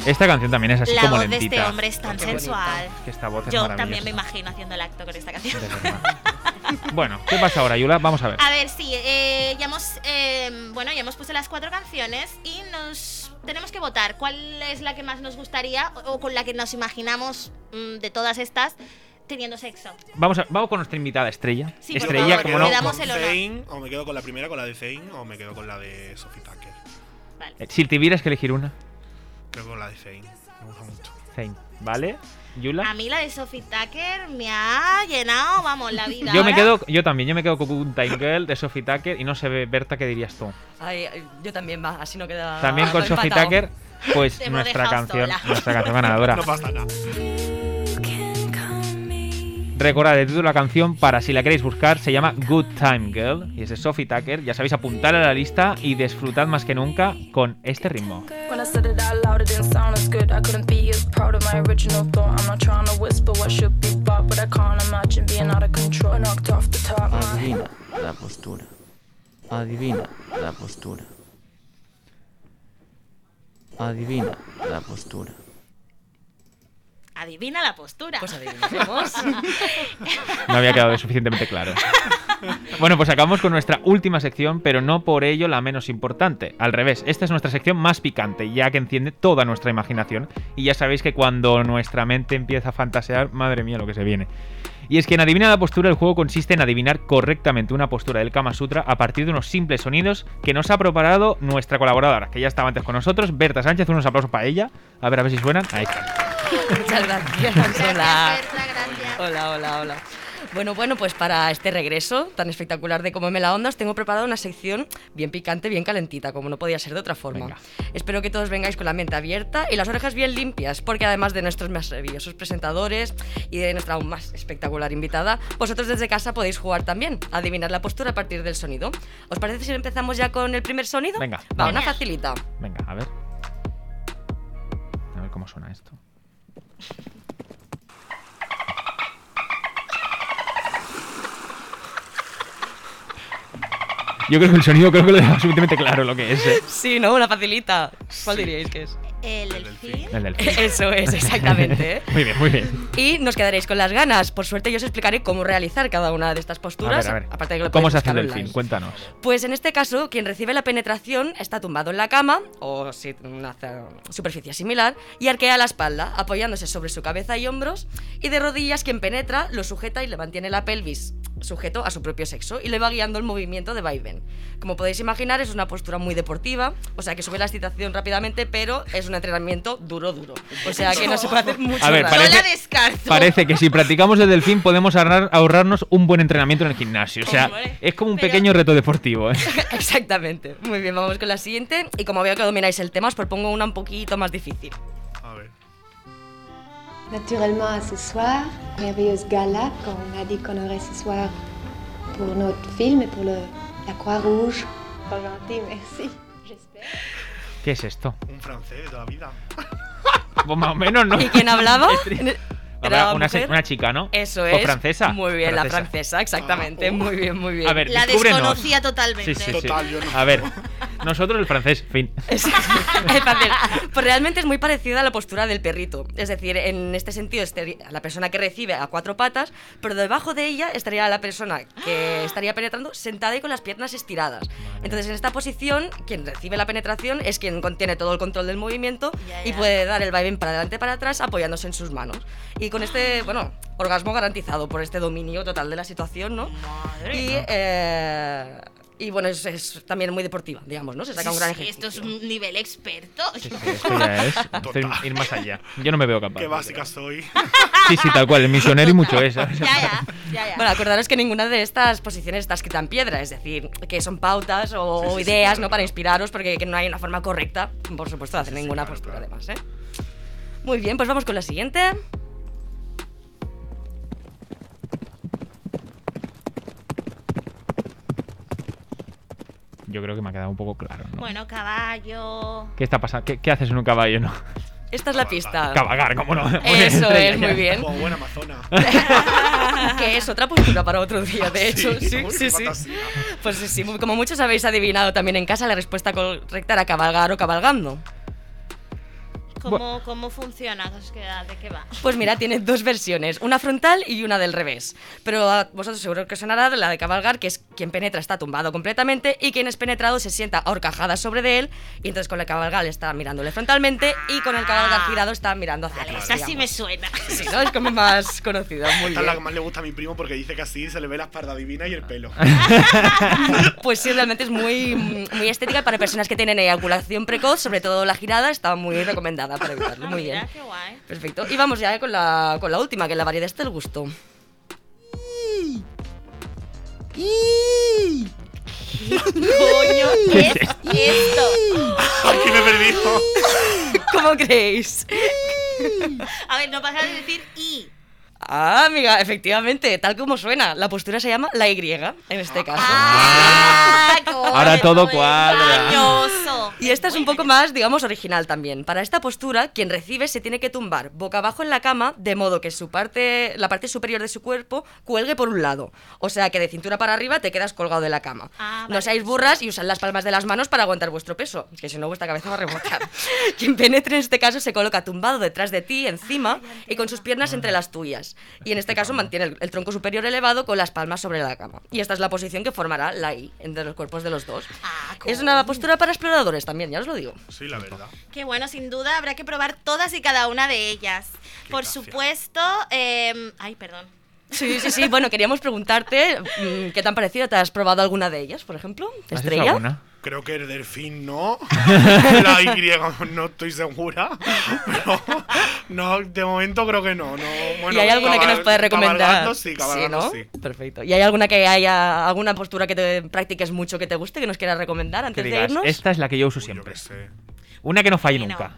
Esta canción también es así La como voz de este hombre es tan sensual. Que esta voz es Yo también me imagino haciendo el acto con esta canción. Bueno, ¿qué pasa ahora, Yula? Vamos a ver. A ver, sí, eh, ya hemos, eh, bueno, ya hemos puesto las cuatro canciones y nos tenemos que votar cuál es la que más nos gustaría o, o con la que nos imaginamos mm, de todas estas teniendo sexo. Vamos, a- vamos con nuestra invitada estrella. Sí, por estrella, favor, como le no. damos con el. Zane, o me quedo con la primera, con la de Zane, o me quedo con la de Sophie Tucker. Eh, Si tuvieras que elegir una, Creo que con la de Zane. Me gusta mucho. Zane, ¿vale? Yula. A mí la de Sophie Tucker me ha llenado, vamos, la vida. Yo me Ahora- quedo, yo también, yo me quedo con un Time Girl de Sophie Tucker y no sé, Berta, ¿qué dirías tú? Ay, yo también, va, así no queda. También con Sophie empatado. Tucker, pues nuestra canción, sola. nuestra canción ganadora. No pasa nada. Recordad el título de la canción para si la queréis buscar, se llama Good Time Girl y es de Sophie Tucker. Ya sabéis, apuntar a la lista y disfrutad más que nunca con este ritmo. Adivina la postura. Adivina la postura. Adivina la postura. Adivina la postura. Pues adivinemos. No había quedado suficientemente claro. Bueno, pues acabamos con nuestra última sección, pero no por ello la menos importante. Al revés, esta es nuestra sección más picante, ya que enciende toda nuestra imaginación. Y ya sabéis que cuando nuestra mente empieza a fantasear, madre mía lo que se viene. Y es que en Adivina la postura el juego consiste en adivinar correctamente una postura del Kama Sutra a partir de unos simples sonidos que nos ha preparado nuestra colaboradora, que ya estaba antes con nosotros, Berta Sánchez. Unos aplausos para ella. A ver, a ver si suenan. Ahí está. Muchas gracias. Gracias, Hola. Berta, gracias. Hola, hola, hola. Bueno, bueno, pues para este regreso tan espectacular de Cómo me la onda, os tengo preparada una sección bien picante, bien calentita, como no podía ser de otra forma. Venga. Espero que todos vengáis con la mente abierta y las orejas bien limpias, porque además de nuestros más maravillosos presentadores y de nuestra aún más espectacular invitada, vosotros desde casa podéis jugar también, a adivinar la postura a partir del sonido. ¿Os parece si empezamos ya con el primer sonido? Venga, Va, vamos. una facilita. Venga, a ver. A ver cómo suena esto. Yo creo que el sonido creo que lo dejado suficientemente claro lo que es. ¿eh? Sí, ¿no? Una facilita. ¿Cuál diríais que es? El delfín. El Eso es, exactamente. ¿eh? Muy bien, muy bien. Y nos quedaréis con las ganas. Por suerte, yo os explicaré cómo realizar cada una de estas A posturas. ver, a ver. Aparte de que lo ¿Cómo se hace el delfín? online. Cuéntanos. Pues en este caso, quien recibe la penetración está tumbado en la cama o si una superficie similar y arquea la espalda, apoyándose sobre su cabeza y hombros. Y de rodillas, quien penetra lo sujeta y le mantiene la pelvis sujeto a su propio sexo y le va guiando el movimiento de vaivén. Como podéis imaginar, es una postura muy deportiva, o sea que sube la excitación rápidamente, pero es un entrenamiento duro, duro. O sea que no se puede hacer mucho A ver, parece- la descarto. Parece que si practicamos el delfín podemos ahorrar- ahorrarnos un buen entrenamiento en el gimnasio. O sea, es como un pero- pequeño reto deportivo. ¿eh? Exactamente. Muy bien, vamos con la siguiente. Y como veo que domináis el tema, os propongo una un poquito más difícil. Naturellement, à ce soir, merveilleuse gala qu'on a dit qu'on aurait ce soir pour notre film et pour le, la Croix-Rouge. Pas gentil, merci, j'espère. ¿Qué es esto? Un francés de toda la vida. Pues más o menos, ¿no? ¿Y quién hablaba? Habrá ¿Era una, una chica, ¿no? Eso ¿O es. francesa? Muy bien, la francesa, exactamente. Ah, Muy bien, muy bien. A ver, La desconocía totalmente. Sí, sí, sí. Total, yo no. A ver, nosotros el francés, fin. Es fácil. Pues realmente es muy parecida a la postura del perrito. Es decir, en este sentido, estaría la persona que recibe a cuatro patas, pero debajo de ella estaría la persona que estaría penetrando sentada y con las piernas estiradas. Entonces, en esta posición, quien recibe la penetración es quien contiene todo el control del movimiento Ya, y puede dar el vaivén para adelante para atrás apoyándose en sus manos. Y con este, bueno, orgasmo garantizado por este dominio total de la situación, ¿no? Madre Y, eh, y bueno, es, es también muy deportiva, digamos, ¿no? Se saca un gran Sí, ejercicio. esto es un nivel experto. Sí, sí, esto ya es es ir más allá. Yo no me veo capaz. Qué básica soy. Sí, sí, tal cual, el misionero y mucho eso. Ya, ya, ya, ya. Bueno, acordaros que ninguna de estas posiciones está escrita en piedra, es decir, que son pautas o Sí, sí, sí, ideas, claro. ¿no? Para inspiraros, porque que no hay una forma correcta, por supuesto, de hacer Sí, sí, ninguna claro, postura, claro. además, ¿eh? Muy bien, pues vamos con la siguiente. Yo creo que me ha quedado un poco claro, ¿no? Bueno, caballo. ¿Qué está pasando? ¿Qué, qué haces en un caballo, no? Esta es la pista. Cabalgar, ¿cómo no? Eso es, muy bien. Como buena amazona. que es otra postura para otro día, de hecho. Sí, Sí, uy, sí, qué sí. Pues sí, sí, como muchos habéis adivinado también en casa, la respuesta correcta era cabalgar o cabalgando. ¿Cómo, cómo funciona? ¿Os queda- ¿De qué va? Pues mira, tiene dos versiones, una frontal y una del revés. Pero a vosotros seguro que os sonará la de cabalgar, que es quien penetra está tumbado completamente y quien es penetrado se sienta a horcajadas sobre de él y entonces con el cabalgar está mirándole frontalmente y con el cabalgar girado está mirando hacia atrás. Esa sí me suena. Sí, ¿no? Es como más conocida, muy Esta es la que más le gusta a mi primo porque dice que así se le ve la espalda divina y el pelo. Pues sí, realmente es muy, muy estética para personas que tienen eyaculación precoz, sobre todo la girada, está muy recomendada para evitarlo. Muy bien. Mira, qué guay. Perfecto. Y vamos ya con la, con la última, que la variedad está el gusto. Coño, ¿qué es esto? Aquí me he perdido. ¿Cómo creéis? A ver, no pasa de decir y. Ah, amiga, efectivamente, tal como suena. La postura se llama la Y, en este caso. Ah, Ahora todo cuadra. Y esta es un poco más, digamos, original también. Para esta postura, quien recibe se tiene que tumbar boca abajo en la cama, de modo que su parte, la parte superior de su cuerpo cuelgue por un lado. O sea que de cintura para arriba te quedas colgado de la cama. Ah, No vale. seáis burras y usad las palmas de las manos para aguantar vuestro peso, que si no vuestra cabeza va a rebotar. quien penetre en este caso se coloca tumbado detrás de ti, encima, y con sus piernas entre las tuyas. Y en este caso mantiene el, el tronco superior elevado con las palmas sobre la cama. Y esta es la posición que formará la I entre los cuerpos de los dos. Ah, Es una postura para exploradores también, ya os lo digo. Sí, la verdad. Qué bueno, sin duda habrá que probar todas y cada una de ellas. Por gracia. supuesto, em, ay, perdón. Sí, sí, sí. Bueno, queríamos preguntarte mm, qué tan parecida te has probado alguna de ellas, por ejemplo. ¿Has hecho Estrella. alguna? Creo que el delfín no. La Y no estoy segura. Pero no, de momento creo que no. no bueno, ¿Y hay alguna que nos puedes recomendar? sí, cabalgando ¿no? sí. Perfecto. ¿Y hay alguna que haya alguna postura que te practiques mucho que te guste, que nos quieras recomendar antes de digas, irnos? esta es la que yo uso Uy, yo siempre. sé. Una que no falle Bueno. nunca.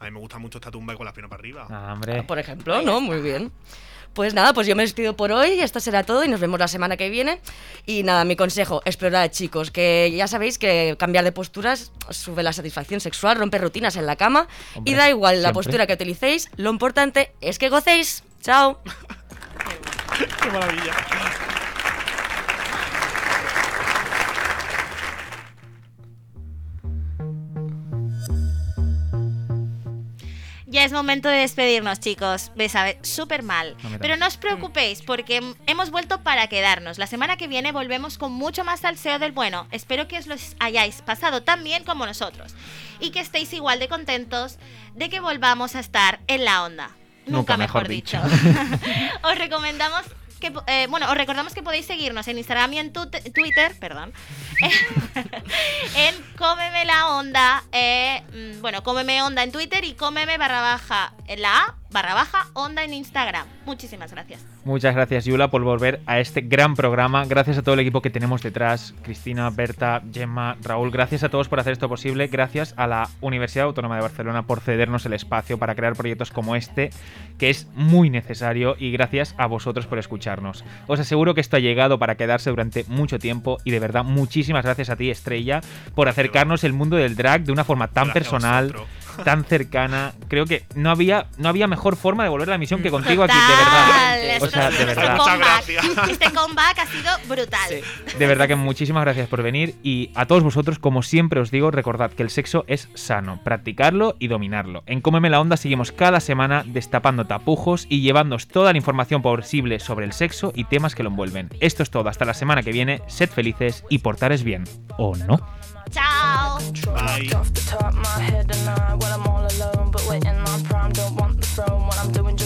A mí me gusta mucho esta tumba y con las piernas para arriba. Ah, hombre. Por ejemplo, ¿no? Muy bien. Pues nada, pues yo me despido por hoy, esto será todo y nos vemos la semana que viene. Y nada, mi consejo, explorad chicos, que ya sabéis que cambiar de posturas sube la satisfacción sexual, rompe rutinas en la cama Hombre, y da igual la postura que utilicéis, lo importante es que gocéis. Chao. ¡Qué maravilla! Ya es momento de despedirnos, chicos. Me sabe súper mal. No Pero no os preocupéis, porque hemos vuelto para quedarnos. La semana que viene volvemos con mucho más salseo del bueno. Espero que os los hayáis pasado tan bien como nosotros. Y que estéis igual de contentos de que volvamos a estar en la onda. Nunca, Nunca mejor, mejor dicho. dicho. os recomendamos eh, bueno, os recordamos que podéis seguirnos en Instagram y en Twitter, perdón, en Cómeme la Onda, eh, mm, bueno, Cómeme Onda en Twitter y Cómeme barra baja la A, barra baja Onda en Instagram. Muchísimas gracias. Muchas gracias, Yula, por volver a este gran programa. Gracias a todo el equipo que tenemos detrás. Cristina, Berta, Gemma, Raúl. Gracias a todos por hacer esto posible. Gracias a la Universidad Autónoma de Barcelona por cedernos el espacio para crear proyectos como este, que es muy necesario. Y gracias a vosotros por escucharnos. Os aseguro que esto ha llegado para quedarse durante mucho tiempo. Y de verdad, muchísimas gracias a ti, Estrella, por acercarnos el mundo del drag de una forma tan Gracias a personal. Tan cercana, creo que no había, no había mejor forma de volver a la misión que contigo aquí, de Total, verdad. O sea, de este verdad. Muchas comeback- gracias. Este comeback ha sido brutal. De verdad que muchísimas gracias por venir y a todos vosotros, como siempre os digo, recordad que el sexo es sano, practicarlo y dominarlo. En Cómeme la Onda seguimos cada semana destapando tapujos y llevándoos toda la información posible sobre el sexo y temas que lo envuelven. Esto es todo, hasta la semana que viene, sed felices y portares bien. ¿O no? Ciao. Bye. Off the top my head and I, when I'm all alone, but waiting my prime, don't want the throne. What I'm doing